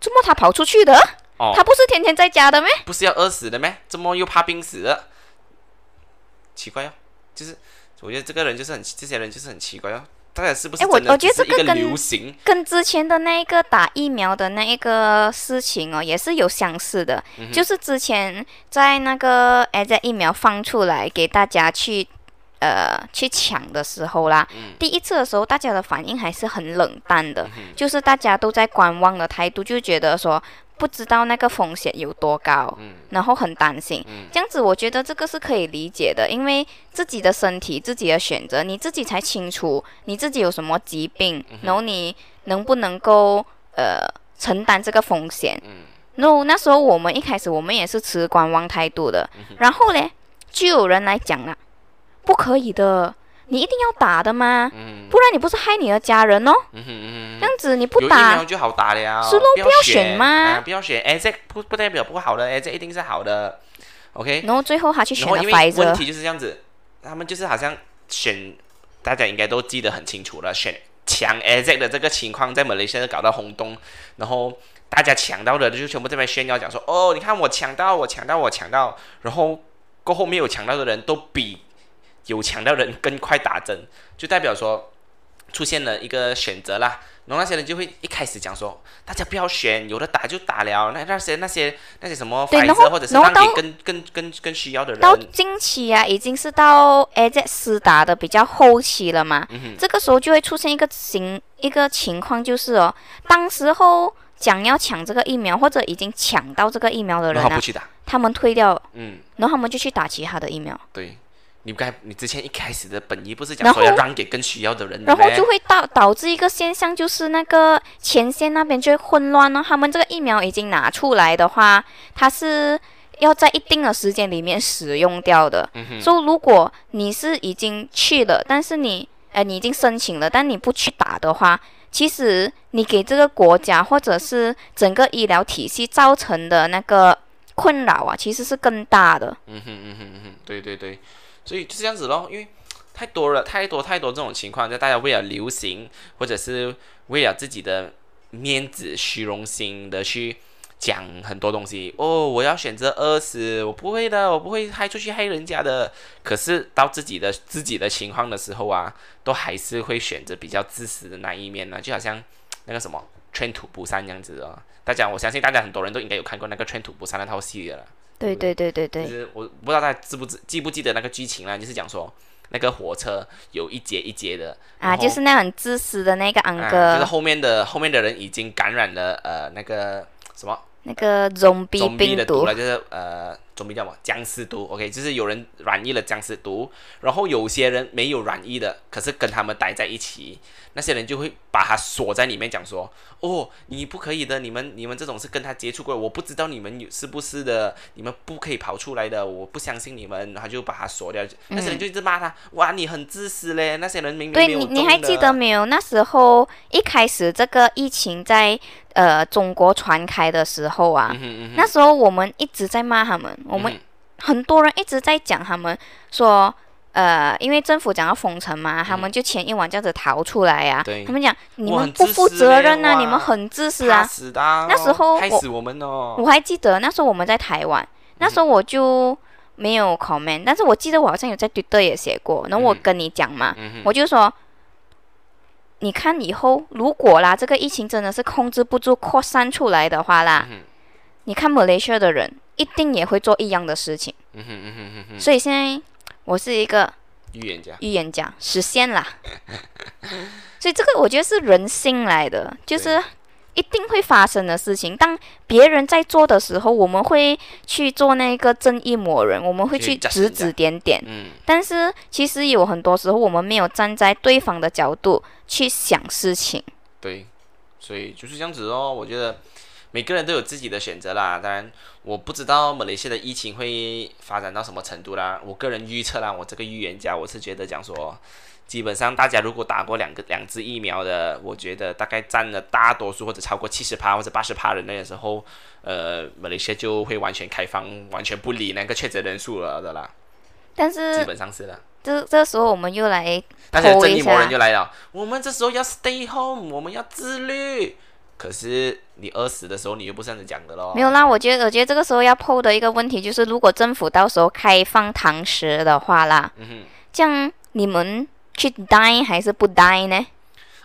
怎么他跑出去的？哦，他不是天天在家的咩？不是要饿死的咩？怎么又怕病死了？奇怪哦，就是我觉得这个人就是很，这些人就是很奇怪哦。哎，我我觉得这个跟跟之前的那一个打疫苗的那一个事情哦，也是有相似的。就是之前在那个哎，在疫苗放出来给大家去呃去抢的时候啦，第一次的时候大家的反应还是很冷淡的，就是大家都在观望的态度，就觉得说。不知道那个风险有多高，然后很担心。这样子，我觉得这个是可以理解的，因为自己的身体、自己的选择，你自己才清楚你自己有什么疾病，然后你能不能够呃承担这个风险。no，那时候我们一开始我们也是持观望态度的，然后嘞，就有人来讲了，不可以的，你一定要打的吗？不然你不是害你的家人哦。这样子你不打就好打了，是咯，不要选吗？不要选，哎，这不不代表不好的，哎，这一定是好的，OK。然后最后他去选了因为问题就是这样子，他们就是好像选，大家应该都记得很清楚了，选抢 A Z 的这个情况在马来西亚搞到轰动，然后。大家抢到的就全部这边炫耀讲说，哦，你看我抢到，我抢到，我抢到，然后过后没有抢到的人都比有抢到的人更快打针，就代表说出现了一个选择啦。然后那些人就会一开始讲说，大家不要选，有的打就打了，那那些那些那些什么反折或者是让给更更更更需要的人。到近期啊，已经是到 A Z 斯打的比较后期了嘛，这个时候就会出现一个情一个情况，就是哦，当时候。想要抢这个疫苗，或者已经抢到这个疫苗的人啊，他们退掉，嗯，然后他们就去打其他的疫苗。对，你该你之前一开始的本意不是讲说要让给更需要的人，然后就会导导致一个现象，就是那个前线那边就会混乱了。他们这个疫苗已经拿出来的话，它是要在一定的时间里面使用掉的。嗯所以如果你是已经去了，但是你呃你已经申请了，但你不去打的话。其实你给这个国家或者是整个医疗体系造成的那个困扰啊，其实是更大的。嗯哼嗯哼嗯哼，对对对，所以就这样子咯，因为太多了，太多太多这种情况，就大家为了流行，或者是为了自己的面子、虚荣心的去。讲很多东西哦，我要选择饿死，我不会的，我不会害出去害人家的。可是到自己的自己的情况的时候啊，都还是会选择比较自私的那一面呢。就好像那个什么《圈土不散》这样子哦。大家，我相信大家很多人都应该有看过那个《圈土不散》那套戏了。对对对对对。就是我不知道大家知不知记不记得那个剧情啦，就是讲说那个火车有一节一节的啊，就是那很自私的那个昂哥，就是后面的后面的人已经感染了呃那个什么。那个总比病毒了，就是呃，总比叫什么僵尸毒？OK，就是有人染疫了僵尸毒，然后有些人没有染疫的，可是跟他们待在一起。那些人就会把他锁在里面，讲说：“哦，你不可以的，你们你们这种是跟他接触过，我不知道你们有是不是的，你们不可以跑出来的，我不相信你们。”然后就把他锁掉。那些人就一直骂他：“哇，你很自私嘞！”那些人明明对你，你还记得没有？那时候一开始这个疫情在呃中国传开的时候啊，那时候我们一直在骂他们，我们很多人一直在讲他们说。呃，因为政府讲要封城嘛，他们就前一晚这样子逃出来呀。他们讲你们不负责任呐，你们很自私啊。那时候我我还记得那时候我们在台湾，那时候我就没有 comment，但是我记得我好像有在 Twitter 也写过，然后我跟你讲嘛，我就说，你看以后如果啦，这个疫情真的是控制不住扩散出来的话啦，你看 Malaysia 的人一定也会做一样的事情。所以现在。我是一个预言家，预言家实现啦，所以这个我觉得是人性来的，就是一定会发生的事情。当别人在做的时候，我们会去做那个正义魔人，我们会去指指点点。嗯，但是其实有很多时候，我们没有站在对方的角度去想事情。对，所以就是这样子哦。我觉得。每个人都有自己的选择啦，当然我不知道马来西亚的疫情会发展到什么程度啦。我个人预测啦，我这个预言家，我是觉得讲说，基本上大家如果打过两个两支疫苗的，我觉得大概占了大多数或者超过七十趴或者八十趴的那个时候，呃，马来西亚就会完全开放，完全不理那个确诊人数了的啦。但是基本上是的。这这时候我们又来，但是正义魔人就来了，我们这时候要 stay home，我们要自律。可是你饿死的时候，你又不是这样子讲的咯。没有啦，我觉得，我觉得这个时候要抛的一个问题就是，如果政府到时候开放堂食的话啦，嗯哼，这样你们去 die 还是不 die 呢？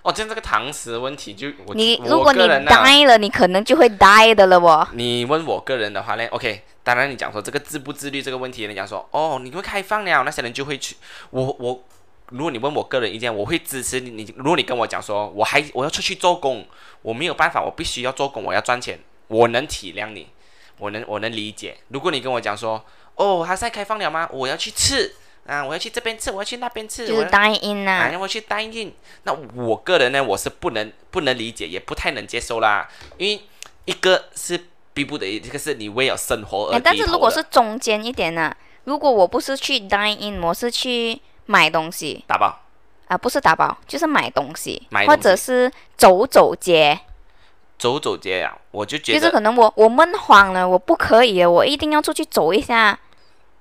哦，这样这个堂食问题就你如果你 die 了，你可能就会 die 的了哦。你问我个人的话呢，OK，当然你讲说这个自不自律这个问题，你讲说哦，你会开放了，那些人就会去。我我。如果你问我个人意见，我会支持你。你如果你跟我讲说，我还我要出去做工，我没有办法，我必须要做工，我要赚钱，我能体谅你，我能我能理解。如果你跟我讲说，哦，他在开放了吗？我要去吃啊，我要去这边吃，我要去那边吃，就是答应啊，我去答应。那我个人呢，我是不能不能理解，也不太能接受啦，因为一个是。逼不得已，这个是你为了生活而。但是如果是中间一点呢？如果我不是去 dine in，我是去买东西，打包啊，不是打包，就是买东西，或者是走走街。走走街呀，我就觉得就是可能我我闷慌了，我不可以，我一定要出去走一下。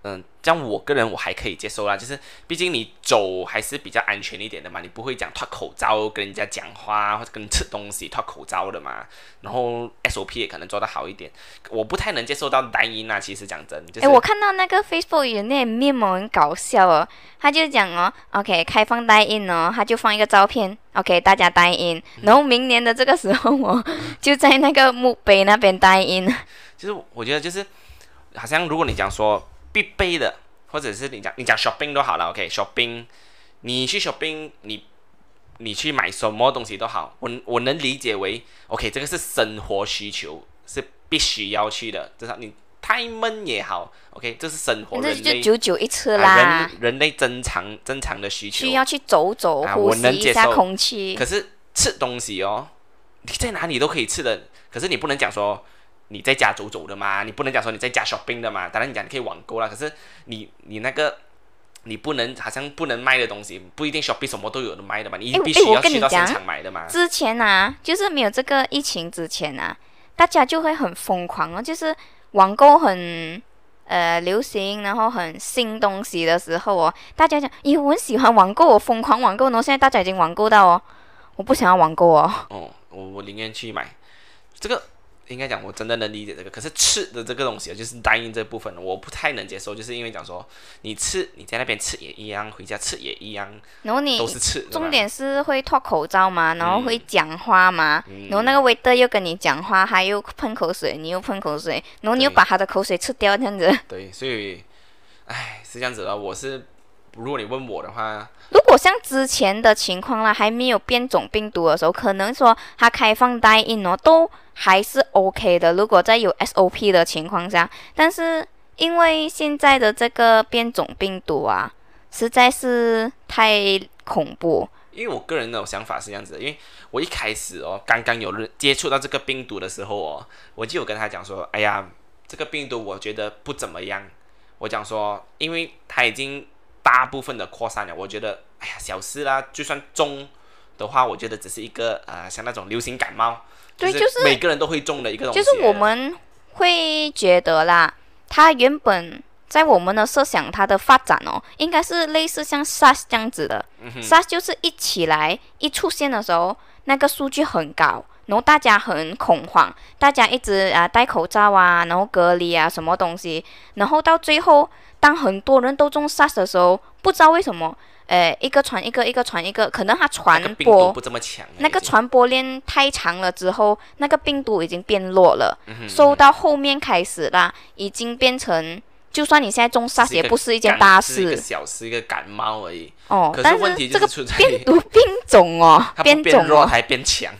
嗯，像我个人我还可以接受啦，就是毕竟你走还是比较安全一点的嘛，你不会讲脱口罩跟人家讲话或者跟吃东西脱口罩的嘛。然后 SOP 也可能做得好一点，我不太能接受到单音啊。其实讲真，哎，我看到那个 Facebook 有那面膜很搞笑哦，他就讲哦，OK 开放单音哦，他就放一个照片，OK 大家单音，然后明年的这个时候我 就在那个墓碑那边单音。就是我觉得就是好像如果你讲说。必备的，或者是你讲你讲 shopping 都好了，OK，shopping，你去 shopping，你你去买什么东西都好，我我能理解为 OK，这个是生活需求，是必须要去的，至少你太闷也好，OK，这是生活人类就久久一次啦，人人类正常正常的需求，需要去走走，呼吸一下空气。可是吃东西哦，你在哪里都可以吃的，可是你不能讲说。你在家走走的嘛，你不能讲说你在家 shopping 的嘛。当然你讲你可以网购啦，可是你你那个你不能好像不能卖的东西，不一定 shopping 什么都有的卖的嘛。你必须要去到现场买的嘛。之前啊，就是没有这个疫情之前啊，大家就会很疯狂哦，就是网购很呃流行，然后很新东西的时候哦，大家讲，咦，我很喜欢网购，我疯狂网购，然后现在大家已经网购到哦，我不想要网购哦。哦，我我宁愿去买这个。应该讲，我真的能理解这个。可是吃的这个东西就是答应这部分，我不太能接受，就是因为讲说，你吃你在那边吃也一样，回家吃也一样，然后你都是吃。重点是会脱口罩嘛，然后会讲话嘛，然后那个 waiter 又跟你讲话，他又喷口水，你又喷口水，然后你又把他的口水吃掉，这样子。对，所以，唉，是这样子的。我是，如果你问我的话。如果像之前的情况啦，还没有变种病毒的时候，可能说它开放代印哦，都还是 OK 的。如果在有 SOP 的情况下，但是因为现在的这个变种病毒啊，实在是太恐怖。因为我个人的想法是这样子，因为我一开始哦，刚刚有接触到这个病毒的时候哦，我就有跟他讲说，哎呀，这个病毒我觉得不怎么样。我讲说，因为它已经。大部分的扩散了，我觉得，哎呀，小事啦。就算中的话，我觉得只是一个呃，像那种流行感冒，对，就是每个人都会中的一个东西。就是我们会觉得啦，它原本在我们的设想，它的发展哦，应该是类似像 SARS 这样子的。SARS 就是一起来一出现的时候，那个数据很高，然后大家很恐慌，大家一直啊戴口罩啊，然后隔离啊，什么东西，然后到最后。当很多人都中 SARS 的时候，不知道为什么，呃，一个传一个，一个传一个，可能它传播不这么强，那个传播链太长了之后，那个病毒已经变弱了，收到后面开始啦，已经变成，就算你现在中 SARS 也不是一件大事，一个小事，一个感冒而已。哦，但是这个病毒 病种哦，变种弱还变强。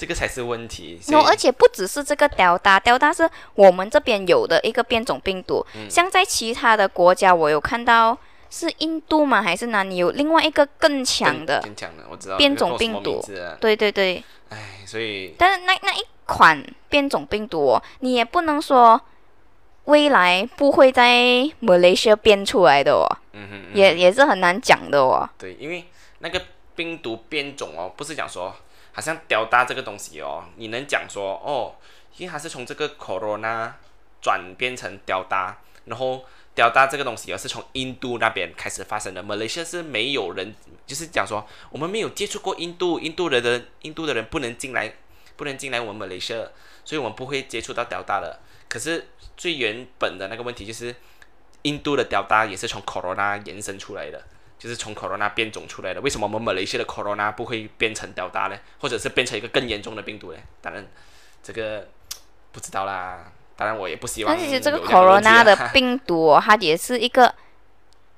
这个才是问题。no，而且不只是这个 Delta，Delta 是我们这边有的一个变种病毒。像在其他的国家，我有看到是印度吗？还是哪里有另外一个更强的？更强的，我知道。变种病毒。对对对。唉，所以。但是那那一款变种病毒，你也不能说未来不会在 Malaysia 变出来的哦。嗯哼。也也是很难讲的哦。对，因为那个病毒变种哦，不是讲说。好像吊搭这个东西哦，你能讲说哦，因为它是从这个 corona 转变成吊搭，然后吊搭这个东西也是从印度那边开始发生的。马来西亚是没有人，就是讲说我们没有接触过印度，印度人的印度的人不能进来，不能进来我们马来西亚，所以我们不会接触到吊搭的。可是最原本的那个问题就是，印度的吊搭也是从 corona 延伸出来的。就是从 corona 变种出来的，为什么我们马来西亚的 corona 不会变成吊打呢？或者是变成一个更严重的病毒呢？当然，这个不知道啦。当然，我也不希望。但其实这个 corona 的病毒，它也是一个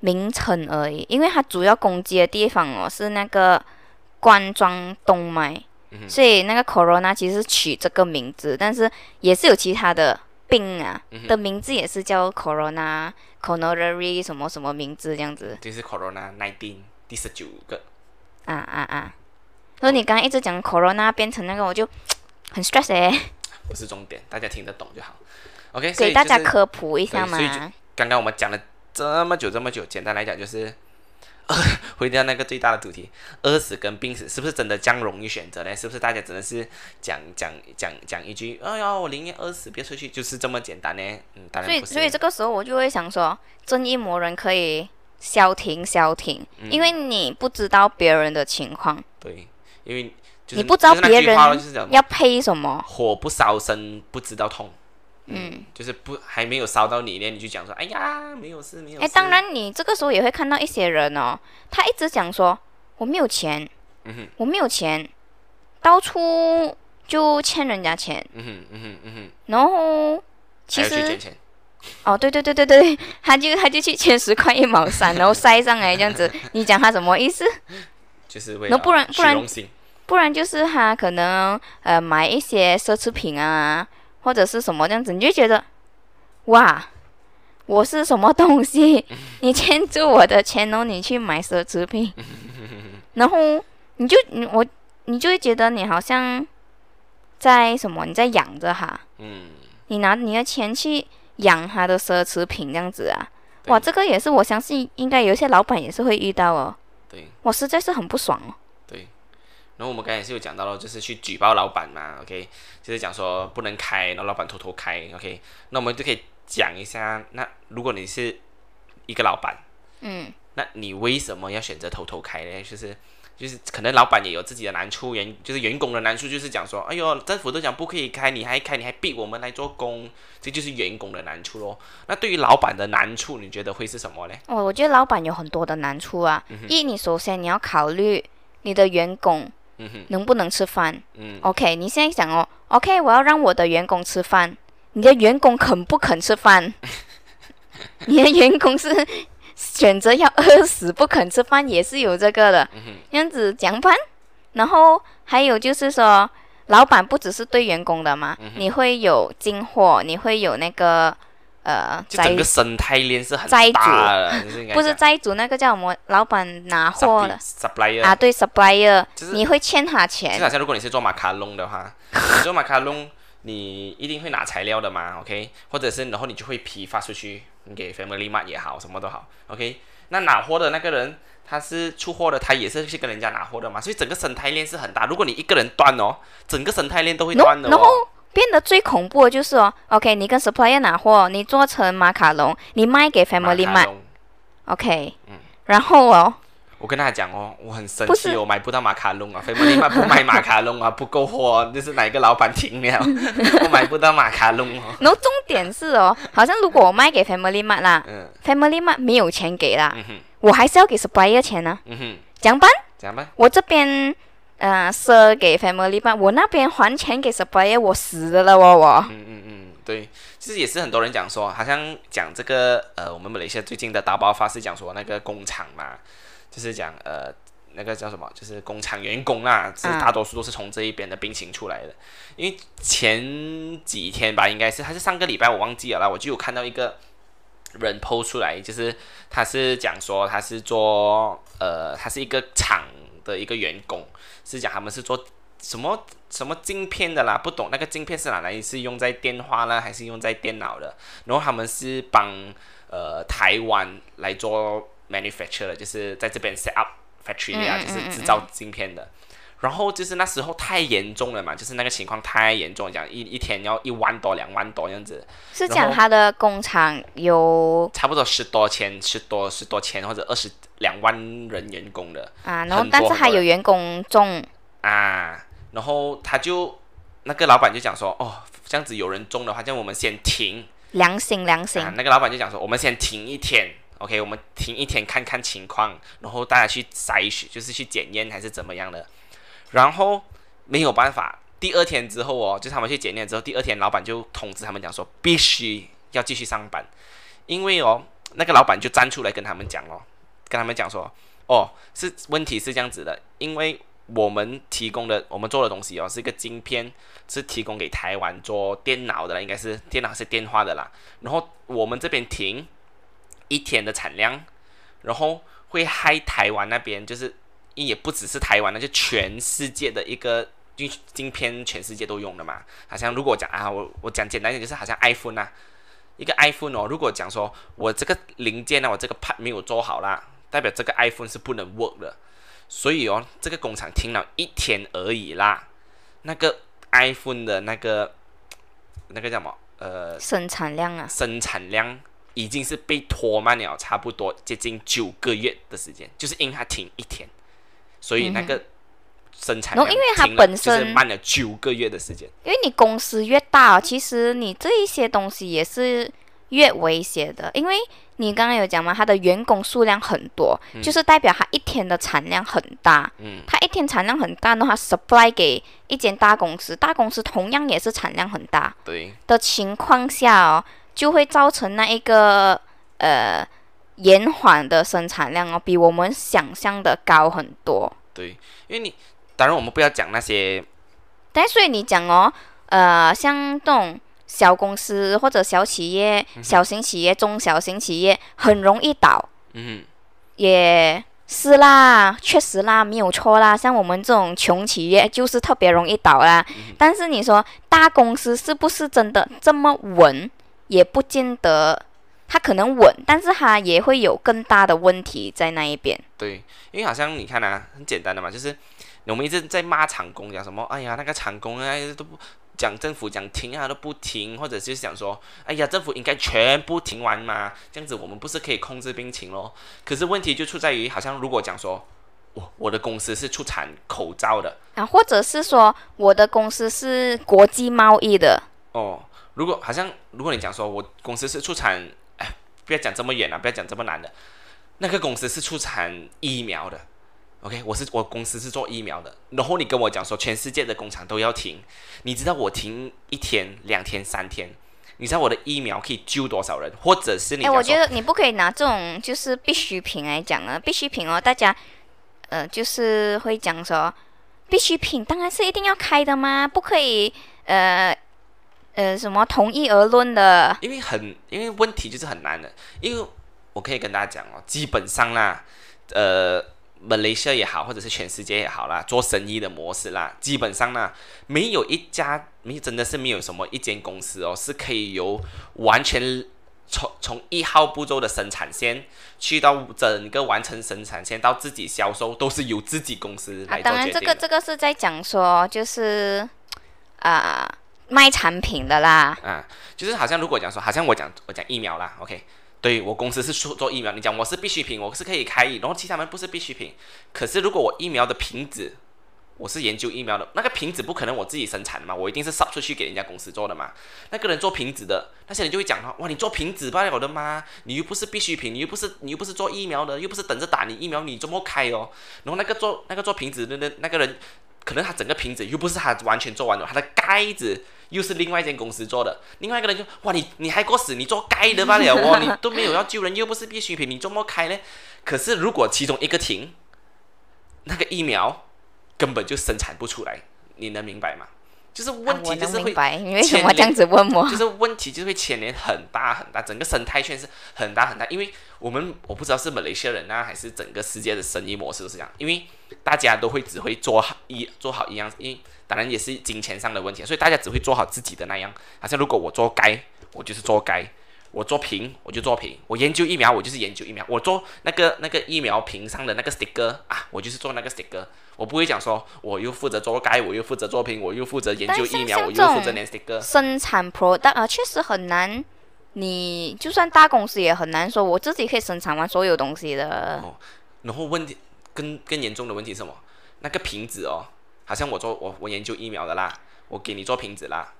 名称而已，因为它主要攻击的地方哦是那个冠状动脉，所以那个 corona 其实取这个名字，但是也是有其他的。病啊的名字也是叫 corona，coronary 什么什么名字这样子。就是 corona nineteen 第十九个。啊啊啊！所以你刚刚一直讲 corona 变成那个，我就 很 stress 哎。不是重点，大家听得懂就好。OK，给大家科普一下嘛。刚刚我们讲了这么久这么久，简单来讲就是。回到那个最大的主题，饿死跟病死是不是真的这样容易选择呢？是不是大家只能是讲讲讲讲一句，哎呀，我宁愿饿死，别出去，就是这么简单呢？嗯，当然所以所以这个时候我就会想说，正义魔人可以消停消停，因为你不知道别人的情况。对，因为你不知道别人要配什么，火不烧身不知道痛。嗯，就是不还没有烧到你呢，你就讲说，哎呀，没有事，没有事。哎，当然，你这个时候也会看到一些人哦，他一直讲说我没有钱，嗯哼，我没有钱，到处就欠人家钱，嗯哼，嗯哼，嗯哼，然后其实，哦，对对对对对，他就他就去欠十块一毛三，然后塞上来这样子，你讲他什么意思？就是为了不然不然不然就是他可能呃买一些奢侈品啊。或者是什么这样子，你就觉得，哇，我是什么东西？你牵住我的钱，然后你去买奢侈品，然后你就你我你就会觉得你好像在什么？你在养着他，嗯，你拿你的钱去养他的奢侈品这样子啊？哇，这个也是我相信应该有一些老板也是会遇到哦。对，我实在是很不爽哦。对然后我们刚才是有讲到了，就是去举报老板嘛，OK，就是讲说不能开，然后老板偷偷开，OK，那我们就可以讲一下，那如果你是一个老板，嗯，那你为什么要选择偷偷开呢？就是就是可能老板也有自己的难处，员就是员工的难处，就是讲说，哎呦，政府都讲不可以开，你还开，你还逼我们来做工，这就是员工的难处咯。那对于老板的难处，你觉得会是什么呢？哦，我觉得老板有很多的难处啊，一，你首先你要考虑你的员工。能不能吃饭？嗯，OK，你现在想哦，OK，我要让我的员工吃饭，你的员工肯不肯吃饭？你的员工是选择要饿死不肯吃饭，也是有这个的，这样子讲办。然后还有就是说，老板不只是对员工的嘛，你会有进货，你会有那个。呃，就整个生态链是很大的，不是债主那个叫什么？老板拿货的，supplier 啊，对，supplier，你会欠他钱。就好像如果你是做马卡龙的话，做马卡龙，你一定会拿材料的嘛，OK？或者是然后你就会批发出去，你给 Family Mart 也好，什么都好，OK？那拿货的那个人，他是出货的，他也是去跟人家拿货的嘛，所以整个生态链是很大。如果你一个人断哦，整个生态链都会断的哦。变得最恐怖的就是哦，OK，你跟 supplier 拿货，你做成马卡龙，你卖给 family 卖，OK，嗯，然后哦，我跟他讲哦，我很生气，我买不到马卡龙啊，family 卖不卖马卡龙啊，不够货，这是哪个老板停了？我买不到马卡龙哦。然后重点是哦，好像如果我卖给 family 卖啦，family 卖没有钱给啦，我还是要给 supplier 钱呢，嗯哼，讲办？讲办？我这边。嗯，赊给 family 吧，我那边还钱给 supplier，我死了哦，我。嗯嗯嗯，对，其实也是很多人讲说，好像讲这个呃，我们马来西亚最近的大爆发是讲说那个工厂嘛，就是讲呃那个叫什么，就是工厂员工啊，是大多数都是从这一边的病情出来的。因为前几天吧，应该是还是上个礼拜，我忘记了啦，我就有看到一个人 PO 出来，就是他是讲说他是做呃，他是一个厂的一个员工。是讲他们是做什么什么镜片的啦，不懂那个镜片是哪来？是用在电话呢，还是用在电脑的？然后他们是帮呃台湾来做 manufacture 的，就是在这边 set up factory 啊，就是制造镜片的。然后就是那时候太严重了嘛，就是那个情况太严重，讲一一天要一万多、两万多这样子。是讲他的工厂有差不多十多千、十多十多千或者二十两万人员工的啊，然后但是还有员工中啊，然后他就那个老板就讲说，哦，这样子有人中的话，这样我们先停。良心良心。那个老板就讲说，我们先停一天，OK，我们停一天看看情况，然后大家去筛选，就是去检验还是怎么样的。然后没有办法，第二天之后哦，就他们去检验之后，第二天老板就通知他们讲说，必须要继续上班，因为哦，那个老板就站出来跟他们讲哦，跟他们讲说，哦，是问题是这样子的，因为我们提供的我们做的东西哦，是一个晶片，是提供给台湾做电脑的，应该是电脑是电话的啦，然后我们这边停一天的产量，然后会害台湾那边就是。也不只是台湾，那就全世界的一个晶晶片全世界都用的嘛。好像如果讲啊，我我讲简单一点，就是好像 iPhone 啊，一个 iPhone 哦，如果讲说我这个零件呢，我这个 part 没有做好啦，代表这个 iPhone 是不能 work 的。所以哦，这个工厂停了一天而已啦，那个 iPhone 的那个那个叫什么？呃，生产量啊，生产量已经是被拖慢了，差不多接近九个月的时间，就是因为它停一天，所以那个生产量因为它本身慢了九个月的时间。因为你公司越大，其实你这一些东西也是越危险的，因为你刚刚有讲嘛，它的员工数量很多，就是代表它一天的产量很大。嗯，它一天产量很大的话，supply 给一间大公司，大公司同样也是产量很大。对。的情况下哦，就会造成那一个呃延缓的生产量哦，比我们想象的高很多。对，因为你当然我们不要讲那些，但所以你讲哦，呃，像这种。小公司或者小企业、小型企业、中小型企业很容易倒，嗯，也是啦，确实啦，没有错啦。像我们这种穷企业就是特别容易倒啦。但是你说大公司是不是真的这么稳？也不见得，它可能稳，但是它也会有更大的问题在那一边。对，因为好像你看啊，很简单的嘛，就是我们一直在骂厂工，讲什么？哎呀，那个厂工啊都不。讲政府讲停啊都不停，或者就是想说，哎呀，政府应该全部停完嘛，这样子我们不是可以控制病情咯？可是问题就出在于，好像如果讲说，我我的公司是出产口罩的啊，或者是说我的公司是国际贸易的哦。如果好像如果你讲说我公司是出产，哎，不要讲这么远了，不要讲这么难的，那个公司是出产疫苗的。OK，我是我公司是做疫苗的，然后你跟我讲说全世界的工厂都要停，你知道我停一天、两天、三天，你知道我的疫苗可以救多少人？或者是你？哎，我觉得你不可以拿这种就是必需品来讲啊，必需品哦，大家呃就是会讲说必需品当然是一定要开的嘛？不可以呃呃什么同意而论的？因为很因为问题就是很难的，因为我可以跟大家讲哦，基本上啦，呃。马来西亚也好，或者是全世界也好啦，做生意的模式啦，基本上呢，没有一家，没真的是没有什么一间公司哦，是可以由完全从从一号步骤的生产线，去到整个完成生产线到自己销售，都是由自己公司来做当然，这个这个是在讲说，就是啊，卖产品的啦。啊，就是好像如果讲说，好像我讲我讲疫苗啦，OK。对我公司是做做疫苗，你讲我是必需品，我是可以开，然后其他们不是必需品。可是如果我疫苗的瓶子，我是研究疫苗的，那个瓶子不可能我自己生产的嘛，我一定是烧出去给人家公司做的嘛。那个人做瓶子的，那些人就会讲哇，你做瓶子罢了的吗？你又不是必需品，你又不是你又不是做疫苗的，又不是等着打你疫苗，你怎么开哦？然后那个做那个做瓶子的那那个人。可能他整个瓶子又不是他完全做完了，他的盖子又是另外一间公司做的。另外一个人就哇，你你还过死，你做盖的罢了哦，你都没有要救人，又不是必需品，你怎么开呢？可是如果其中一个停，那个疫苗根本就生产不出来，你能明白吗？就是问题就是会你为什么这样子问我？就是问题就会牵连很大很大，整个生态圈是很大很大。因为我们我不知道是马来西亚人啊，还是整个世界的生意模式都是这样。因为大家都会只会做好一做好一样，因为当然也是金钱上的问题，所以大家只会做好自己的那样。好像如果我做该，我就是做该。我做瓶，我就做瓶；我研究疫苗，我就是研究疫苗。我做那个那个疫苗瓶上的那个 sticker 啊，我就是做那个 sticker。我不会讲说，我又负责做盖，我又负责做瓶，我又负责研究疫苗，我又负责连 sticker。生产 product 啊，确实很难。你就算大公司也很难说，我自己可以生产完所有东西的。哦，然后问题更更严重的问题是什么？那个瓶子哦，好像我做我我研究疫苗的啦，我给你做瓶子啦。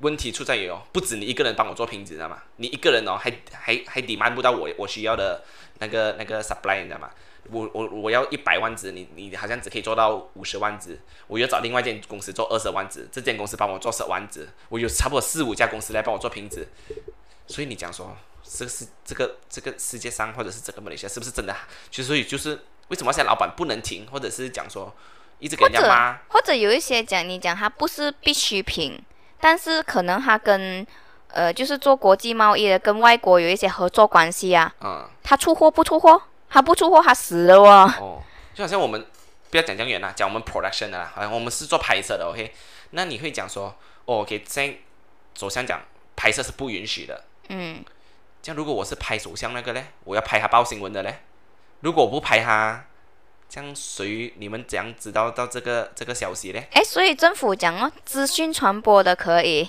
问题出在于哦，不止你一个人帮我做瓶子，知道吗？你一个人哦，还还还抵满不到我我需要的那个那个 supply，你知道吗？我我我要一百万只，你你好像只可以做到五十万只，我要找另外一间公司做二十万只，这间公司帮我做十万只，我有差不多四五家公司来帮我做瓶子，所以你讲说，这个是这个这个世界上或者是这个马来西亚是不是真的？就所以就是为什么现在老板不能停，或者是讲说一直给人家骂，或者有一些讲你讲它不是必需品。但是可能他跟，呃，就是做国际贸易的，跟外国有一些合作关系啊。嗯。他出货不出货？他不出货，他死了哦。哦，就好像我们不要讲这样远啦，讲我们 production 的啦，好像我们是做拍摄的，OK？那你会讲说，哦，OK，在首相讲拍摄是不允许的，嗯，这样如果我是拍首相那个嘞，我要拍他报新闻的嘞，如果我不拍他，这样谁你们怎样知道到这个这个消息嘞？哎，所以政府讲哦，资讯传播的可以。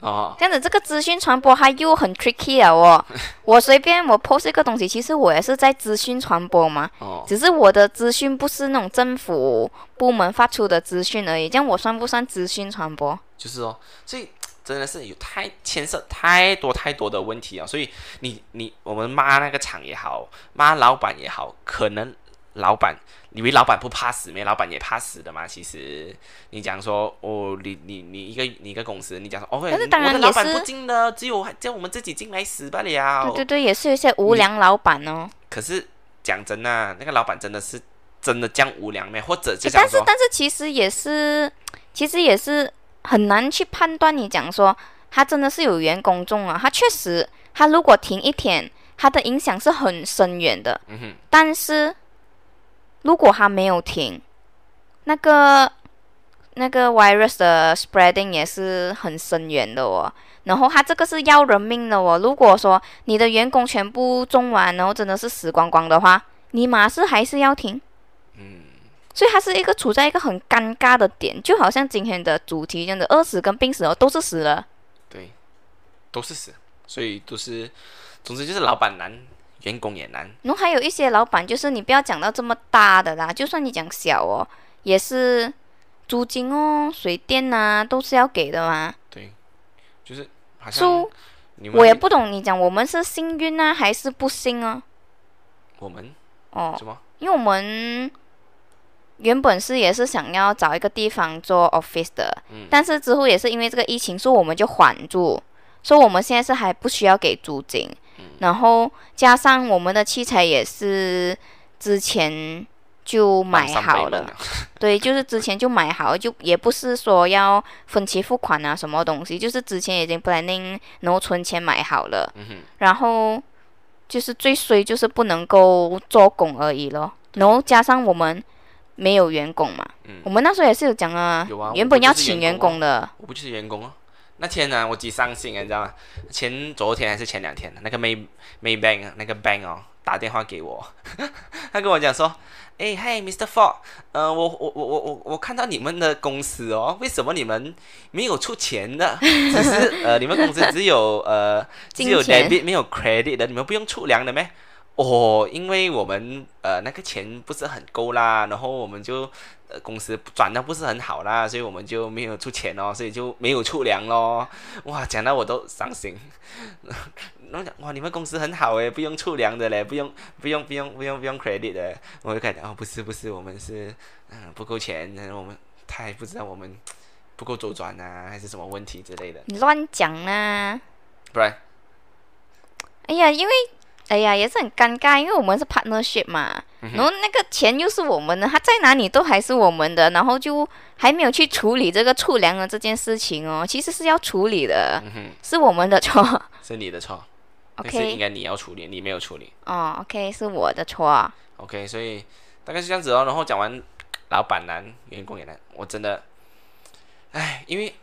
哦，这样子这个资讯传播它又很 tricky 啊！哦 我随便我 post 一个东西，其实我也是在资讯传播嘛。哦，只是我的资讯不是那种政府部门发出的资讯而已，这样我算不算资讯传播？就是哦，所以真的是有太牵涉太多太多的问题啊！所以你你我们骂那个厂也好，骂老板也好，可能老板。以为老板不怕死没？老板也怕死的嘛。其实你讲说哦，你你你一个你一个公司，你讲说哦，但是当然老板不进的，只有叫我们自己进来死罢了。对对对，也是有些无良老板哦。可是讲真啊，那个老板真的是真的这样无良没？或者就但是但是其实也是，其实也是很难去判断。你讲说他真的是有员工中啊，他确实他如果停一天，他的影响是很深远的。嗯哼，但是。如果它没有停，那个那个 virus 的 spreading 也是很深远的哦。然后它这个是要人命的哦。如果说你的员工全部中完，然后真的是死光光的话，你马是还是要停。嗯。所以它是一个处在一个很尴尬的点，就好像今天的主题这样的，饿死跟病死哦，都是死了。对，都是死，所以都是，总之就是老板难。员工也难，然后还有一些老板，就是你不要讲到这么大的啦，就算你讲小哦，也是租金哦、水电呐，都是要给的嘛。对，就是好像我也不懂你讲，我们是幸运呢，还是不幸啊？我们哦，什么？因为我们原本是也是想要找一个地方做 office 的，嗯，但是之后也是因为这个疫情，所以我们就缓住，所以我们现在是还不需要给租金。然后加上我们的器材也是之前就买好了，对，就是之前就买好，就也不是说要分期付款啊，什么东西，就是之前已经 planning，然后存钱买好了，然后就是最衰就是不能够做工而已咯，然后加上我们没有员工嘛，我们那时候也是有讲啊，原本要请员工的，我不就是员工啊。那天呢，我几伤心啊，你知道吗？前昨天还是前两天，那个 May Maybank 那个 bank 哦，打电话给我，他跟我讲说，哎，嗨，Mr. Ford，呃，我我我我我我看到你们的公司哦，为什么你们没有出钱的？只是呃，你们公司只有呃只有 debit 没有 credit 的，你们不用出粮的咩？哦，因为我们呃那个钱不是很够啦，然后我们就。呃，公司转的不是很好啦，所以我们就没有出钱哦，所以就没有出粮咯。哇，讲到我都伤心。然后讲哇，你们公司很好诶，不用出粮的嘞，不用不用不用不用不用 credit 的。我就感觉哦，不是不是，我们是嗯不够钱，我们他还不知道我们不够周转啊，还是什么问题之类的。你乱讲啊！不然，哎呀，因为。哎呀，也是很尴尬，因为我们是 partnership 嘛，然后那个钱又是我们的，他在哪里都还是我们的，然后就还没有去处理这个出粮的这件事情哦，其实是要处理的，是我们的错，是你的错，OK，应该你要处理，你没有处理，哦，OK，是我的错，OK，所以大概是这样子哦，然后讲完老板难，员工也难，我真的，哎，因为。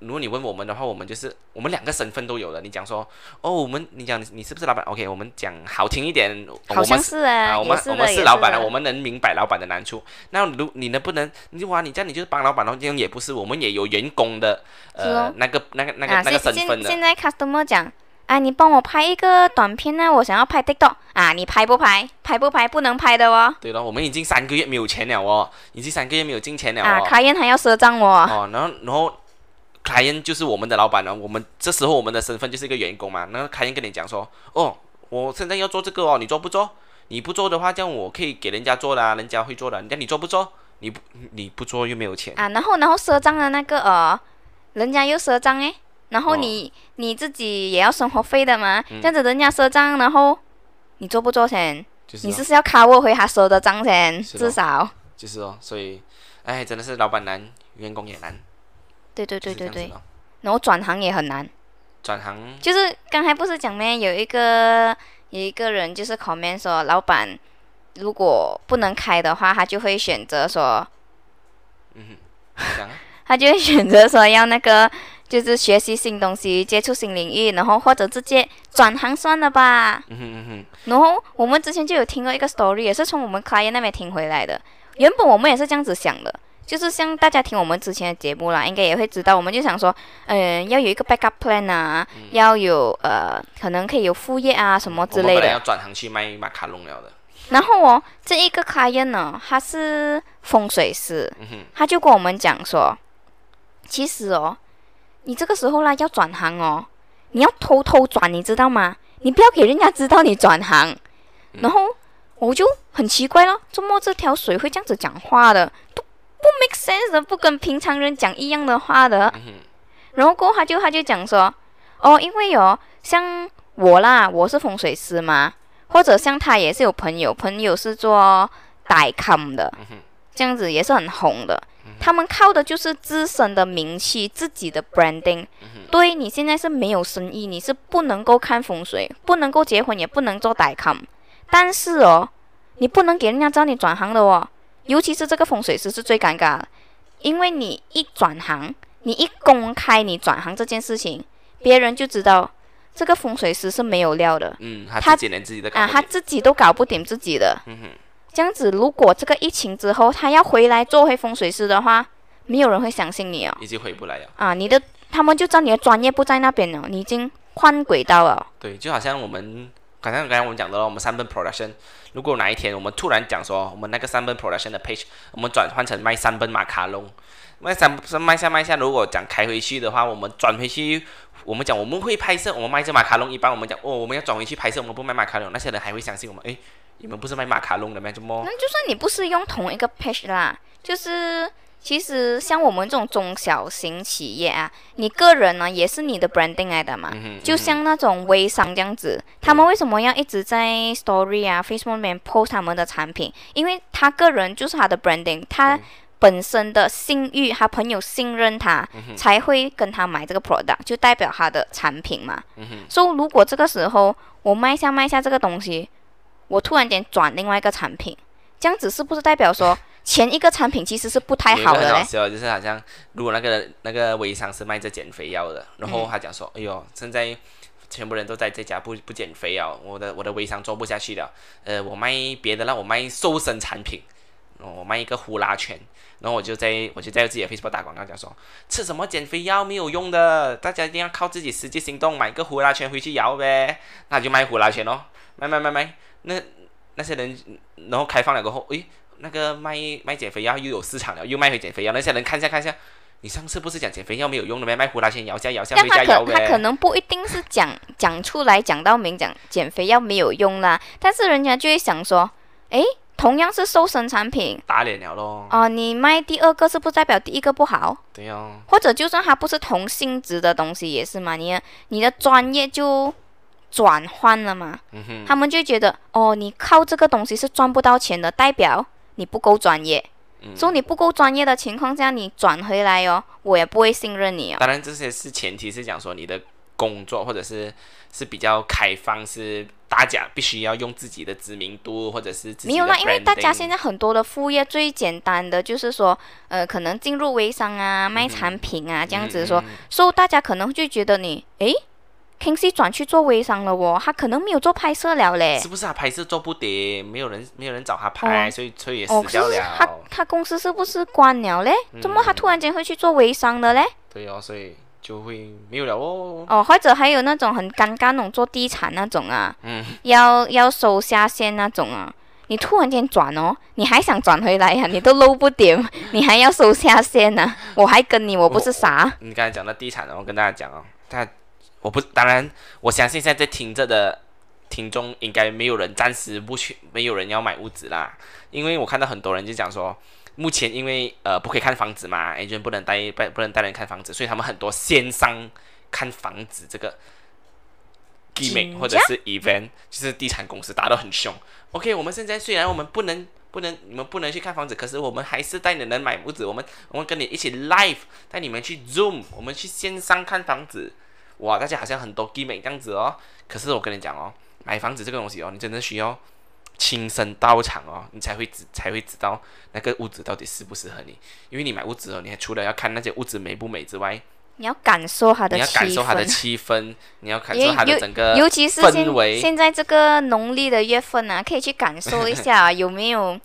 如果你问我们的话，我们就是我们两个身份都有了。你讲说，哦，我们你讲你是不是老板？OK，我们讲好听一点，好像是啊，我们我们是老板了，我们能明白老板的难处。那如你能不能，你哇，你这样你就是帮老板，这样也不是，我们也有员工的呃那个那个那个那个身份的。现在 customer 讲，啊，你帮我拍一个短片呢，我想要拍 TikTok 啊，你拍不拍？拍不拍？不能拍的哦。对了，我们已经三个月没有钱了哦，已经三个月没有进钱了哦。啊，卡宴还要赊账哦。哦，然后然后。凯恩就是我们的老板了，我们这时候我们的身份就是一个员工嘛。那个凯恩跟你讲说，哦，我现在要做这个哦，你做不做？你不做的话，这样我可以给人家做啦，人家会做的。人家你做不做？你不你不做又没有钱啊。然后然后赊账的那个呃，人家又赊账哎，然后你你自己也要生活费的嘛，这样子人家赊账，然后你做不做先？你是不是要 cover 回他赊的账先？至少就是哦，所以哎，真的是老板难，员工也难。对对对对对，然后转行也很难。转行就是刚才不是讲咩？有一个有一个人就是 comment 说，老板如果不能开的话，他就会选择说，嗯，他就会选择说要那个，就是学习新东西，接触新领域，然后或者直接转行算了吧。嗯哼嗯哼。然后我们之前就有听过一个 story，也是从我们 client 那边听回来的。原本我们也是这样子想的，就是像大家听我们之前的节目啦，应该也会知道，我们就想说，嗯，要有一个 backup plan 啊，要有呃，可能可以有副业啊什么之类的。要转行去卖马卡龙了的。然后哦，这一个 client 呢，他是风水师，他就跟我们讲说，其实哦，你这个时候啦要转行哦，你要偷偷转，你知道吗？你不要给人家知道你转行。然后我就很奇怪了，怎么这条水会这样子讲话的？都不 make sense，不跟平常人讲一样的话的。然后过后他就他就讲说，哦，因为哦，像我啦，我是风水师嘛。或者像他也是有朋友，朋友是做代康的，这样子也是很红的。他们靠的就是自身的名气，自己的 branding。对你现在是没有生意，你是不能够看风水，不能够结婚，也不能做代康。但是哦，你不能给人家知道你转行的哦，尤其是这个风水师是最尴尬的，因为你一转行，你一公开你转行这件事情，别人就知道。这个风水师是没有料的，嗯，他自己连自己的啊，他自己都搞不定自己的，嗯哼，这样子，如果这个疫情之后他要回来做回风水师的话，没有人会相信你哦，已经回不来了。啊，你的他们就知道你的专业不在那边了，你已经换轨道了。对，就好像我们，好像刚才我们讲的，我们三本 production，如果哪一天我们突然讲说，我们那个三本 production 的 page，我们转换成卖三本马卡龙，卖三卖下卖下，如果讲开回去的话，我们转回去。我们讲我们会拍摄，我们卖这马卡龙，一般我们讲哦，我们要转回去拍摄，我们不卖马卡龙，那些人还会相信我们？诶，你们不是卖马卡龙的吗？怎么？那就算你不是用同一个 page 啦，就是其实像我们这种中小型企业啊，你个人呢也是你的 branding 来的嘛。就像那种微商这样子，他们为什么要一直在 story 啊、Facebook 里面 post 他们的产品？因为他个人就是他的 branding，他。本身的信誉，他朋友信任他，才会跟他买这个 product，就代表他的产品嘛。所以如果这个时候我卖下卖下这个东西，我突然间转另外一个产品，这样子是不是代表说前一个产品其实是不太好的嘞？就是好像如果那个那个微商是卖这减肥药的，然后他讲说，哎呦，现在全部人都在这家不不减肥药，我的我的微商做不下去了。呃，我卖别的让，我卖瘦身产品，我卖一个呼啦圈。然后我就在我就在自己的 Facebook 打广告，讲说吃什么减肥药没有用的，大家一定要靠自己实际行动，买个呼啦圈回去摇呗。那就卖呼啦圈咯，卖卖卖卖。那那些人，然后开放了过后，诶，那个卖卖减肥药又有市场了，又卖回减肥药。那些人看一下看一下，你上次不是讲减肥药没有用的吗？卖胡辣先摇下摇下回家摇呗。他可能不一定是讲讲出来讲到明讲减肥药没有用啦，但是人家就会想说，诶。同样是瘦身产品，打脸了咯。哦，你卖第二个是不代表第一个不好。对呀。或者就算它不是同性质的东西也是嘛，你你的专业就转换了嘛。嗯哼。他们就觉得哦，你靠这个东西是赚不到钱的，代表你不够专业。嗯。说你不够专业的情况下，你转回来哦，我也不会信任你哦。当然，这些是前提是讲说你的工作或者是是比较开放是。大家必须要用自己的知名度，或者是没有啦，因为大家现在很多的副业最简单的就是说，呃，可能进入微商啊，卖产品啊，这样子说，所以大家可能就觉得你，诶 i n g s y 转去做微商了哦，他可能没有做拍摄了嘞。是不是他拍摄做不得，没有人没有人找他拍，所以所以也死掉了。他他公司是不是关了嘞？怎么他突然间会去做微商的嘞？对哦，所以。就会没有了哦。哦，或者还有那种很尴尬那种做地产那种啊，嗯，要要收下线那种啊，你突然间转哦，你还想转回来呀？你都搂不点，你还要收下线呢？我还跟你，我不是傻。你刚才讲的地产，我跟大家讲哦，但我不，当然我相信现在在听着的听众应该没有人暂时不去，没有人要买屋子啦，因为我看到很多人就讲说。目前因为呃不可以看房子嘛，agent 不能带不不能带人看房子，所以他们很多线上看房子这个 g a m 或者是 event，就是地产公司打得很凶。OK，我们现在虽然我们不能不能你们不能去看房子，可是我们还是带你们买屋子，我们我们跟你一起 live 带你们去 zoom，我们去线上看房子。哇，大家好像很多 a m 这样子哦。可是我跟你讲哦，买房子这个东西哦，你真的需要。亲身到场哦，你才会知才会知道那个屋子到底适不适合你。因为你买屋子哦，你还除了要看那些屋子美不美之外，你要感受它的，你要感受它的气氛，你要感受它的整个尤其是现现在这个农历的月份啊，可以去感受一下 有没有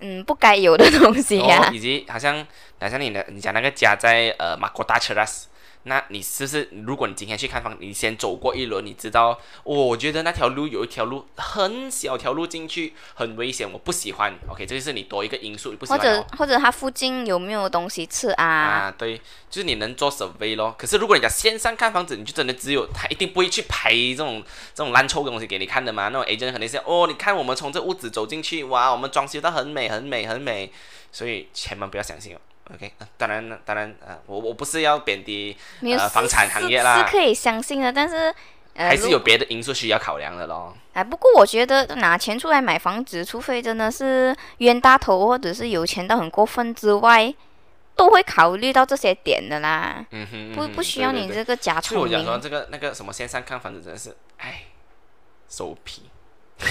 嗯不该有的东西呀。以及好像好像你的你讲那个家在呃马国大车拉斯。那你是不是？如果你今天去看房，你先走过一轮，你知道，我觉得那条路有一条路很小条路进去很危险，我不喜欢。OK，这就是你多一个因素，你不喜欢。或者 或者它附近有没有东西吃啊？啊，对，就是你能做 survey 咯。可是如果你讲线上看房子，你就真的只有他一定不会去拍这种这种烂臭的东西给你看的嘛。那种 agent 肯定是哦，你看我们从这屋子走进去，哇，我们装修的很美很美很美，所以千万不要相信哦。OK，当然，当然，呃，我我不是要贬低呃房产行业啦，是可以相信的，但是还是有别的因素需要考量的咯。哎，不过我觉得拿钱出来买房子，除非真的是冤大头或者是有钱到很过分之外，都会考虑到这些点的啦。嗯哼，不不需要你这个假聪明。我讲说这个那个什么线上看房子真的是，哎，手皮，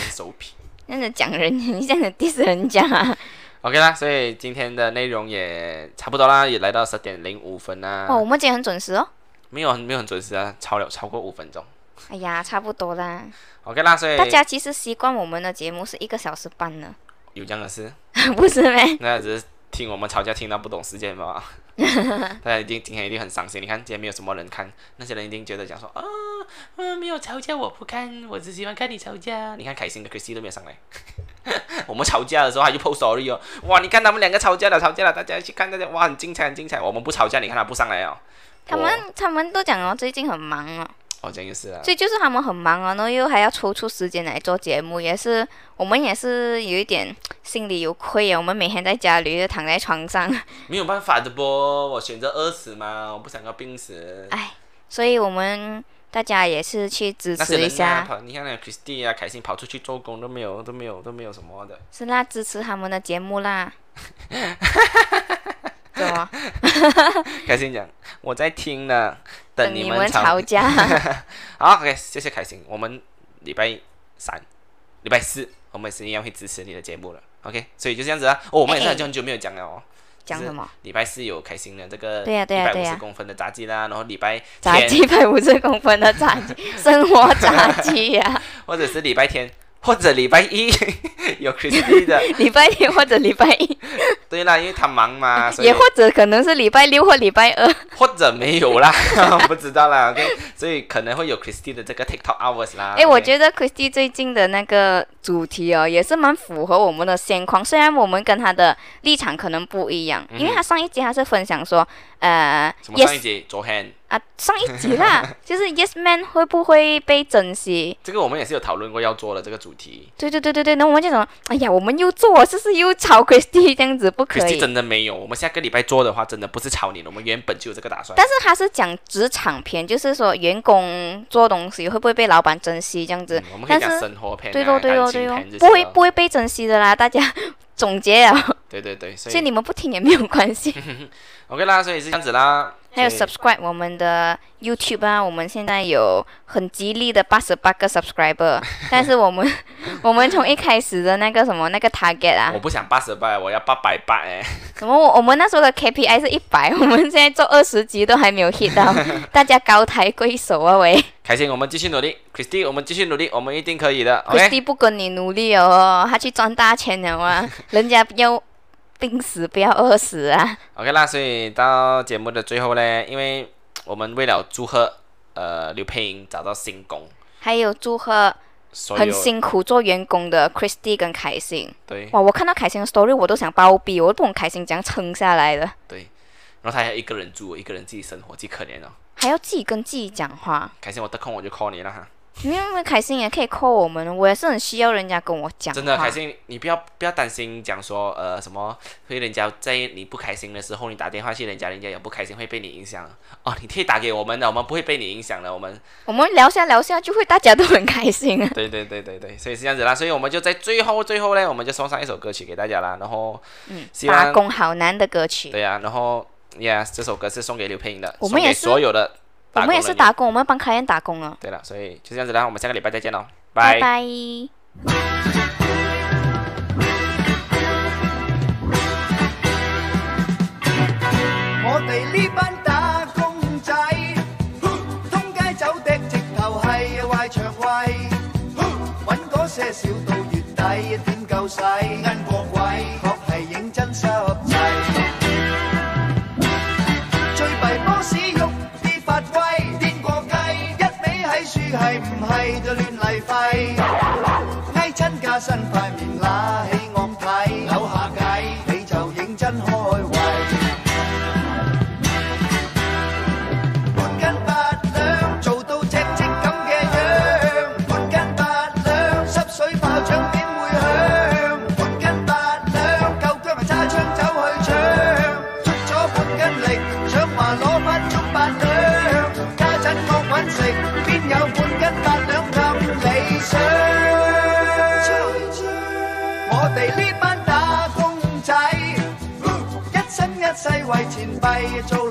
手皮。那样讲人，你这样子 diss 人家。OK 啦，所以今天的内容也差不多啦，也来到十点零五分啦。哦，我们今天很准时哦。没有，没有很准时啊，超了超过五分钟。哎呀，差不多啦。OK 啦，所以大家其实习惯我们的节目是一个小时半呢。有这样的事？不是呗？那只是听我们吵架听到不懂时间吧。大家一定今天一定很伤心。你看今天没有什么人看，那些人一定觉得讲说啊，嗯，没有吵架我不看，我只喜欢看你吵架。你看凯欣跟 Chrissy 都没有上来。我们吵架的时候他就 post story 哦，哇，你看他们两个吵架了，吵架了，大家去看大家，哇，很精彩很精彩。我们不吵架，你看他不上来哦。他们他们都讲哦，最近很忙哦。哦，这样也是啊。所以就是他们很忙啊，然后又还要抽出时间来做节目，也是我们也是有一点心里有愧啊。我们每天在家里就躺在床上，没有办法的不，我选择饿死嘛，我不想要病死。哎，所以我们大家也是去支持一下。你看那 Christy 啊，开心跑出去做工都没有，都没有，都没有什么的。是啦，支持他们的节目啦。怎么？开心讲，我在听呢，等你们吵架。好，OK，谢谢开心。我们礼拜三、礼拜四，我们是一样会支持你的节目了。OK，所以就这样子啊。哦，我们也是很久没有讲了哦。讲什么？礼拜四有开心的这个，对呀对呀对呀，一百五十公分的炸鸡啦，然后礼拜炸鸡一百五十公分的炸鸡，生活炸鸡呀。或者是礼拜天。或者礼拜一 有 Christy 的，礼拜天或者礼拜一，对啦，因为他忙嘛，也或者可能是礼拜六或礼拜二，或者没有啦，不知道啦，OK，所以可能会有 Christy 的这个 TikTok hours 啦。哎，我觉得 Christy 最近的那个主题哦，也是蛮符合我们的现况，虽然我们跟他的立场可能不一样，因为他上一集他是分享说，呃，什么上一集？昨天。啊，上一集啦，就是 Yes Man 会不会被珍惜？这个我们也是有讨论过要做的这个主题。对对对对对，那我们就说，哎呀，我们又做，是不是又炒 Christy 这样子，不可以。Christy 真的没有，我们下个礼拜做的话，真的不是炒你了，我们原本就有这个打算。但是他是讲职场片，就是说员工做东西会不会被老板珍惜这样子。我们可以讲生活片，对哦对哦对哦，不会不会被珍惜的啦，大家 总结啊。对对对，所以你们不听也没有关系。OK 啦，所以是这样子啦。还有 subscribe 我们的 YouTube 啊，我们现在有很吉利的八十八个 subscriber，但是我们 我们从一开始的那个什么那个 target 啊，我不想八十八，我要八百八哎。什么？我我们那时候的 KPI 是一百，我们现在做二十集都还没有 hit 到，大家高抬贵手啊喂！开心，我们继续努力，Christy，我们继续努力，我们一定可以的。Christy 不跟你努力哦，他去赚大钱了啊，人家要。病死不要饿死啊！OK 啦，所以到节目的最后呢，因为我们为了祝贺呃刘佩莹找到新工，还有祝贺很辛苦做员工的 Christy 跟凯欣。对，哇，我看到凯欣的 story 我都想包庇，我都不懂凯欣怎样撑下来的。对，然后他还一个人住，一个人自己生活，极可怜哦。还要自己跟自己讲话。凯欣，我得空我就 call 你了哈。因为凯欣也可以 call 我们，我也是很需要人家跟我讲。真的，凯欣，你不要不要担心，讲说呃什么，会人家在你不开心的时候，你打电话去人家，人家也不开心，会被你影响。哦，你可以打给我们的，我们不会被你影响的，我们。我们聊下聊下，就会大家都很开心。对对对对对，所以是这样子啦，所以我们就在最后最后呢，我们就送上一首歌曲给大家啦，然后嗯，打工好难的歌曲。对呀，然后，yes，这首歌是送给刘佩莹的，送给所有的。我们也是打工，我们帮卡宴打工啊。对了，所以就这样子啦，我们下个礼拜再见喽，拜拜。亲家新块面拉起。way.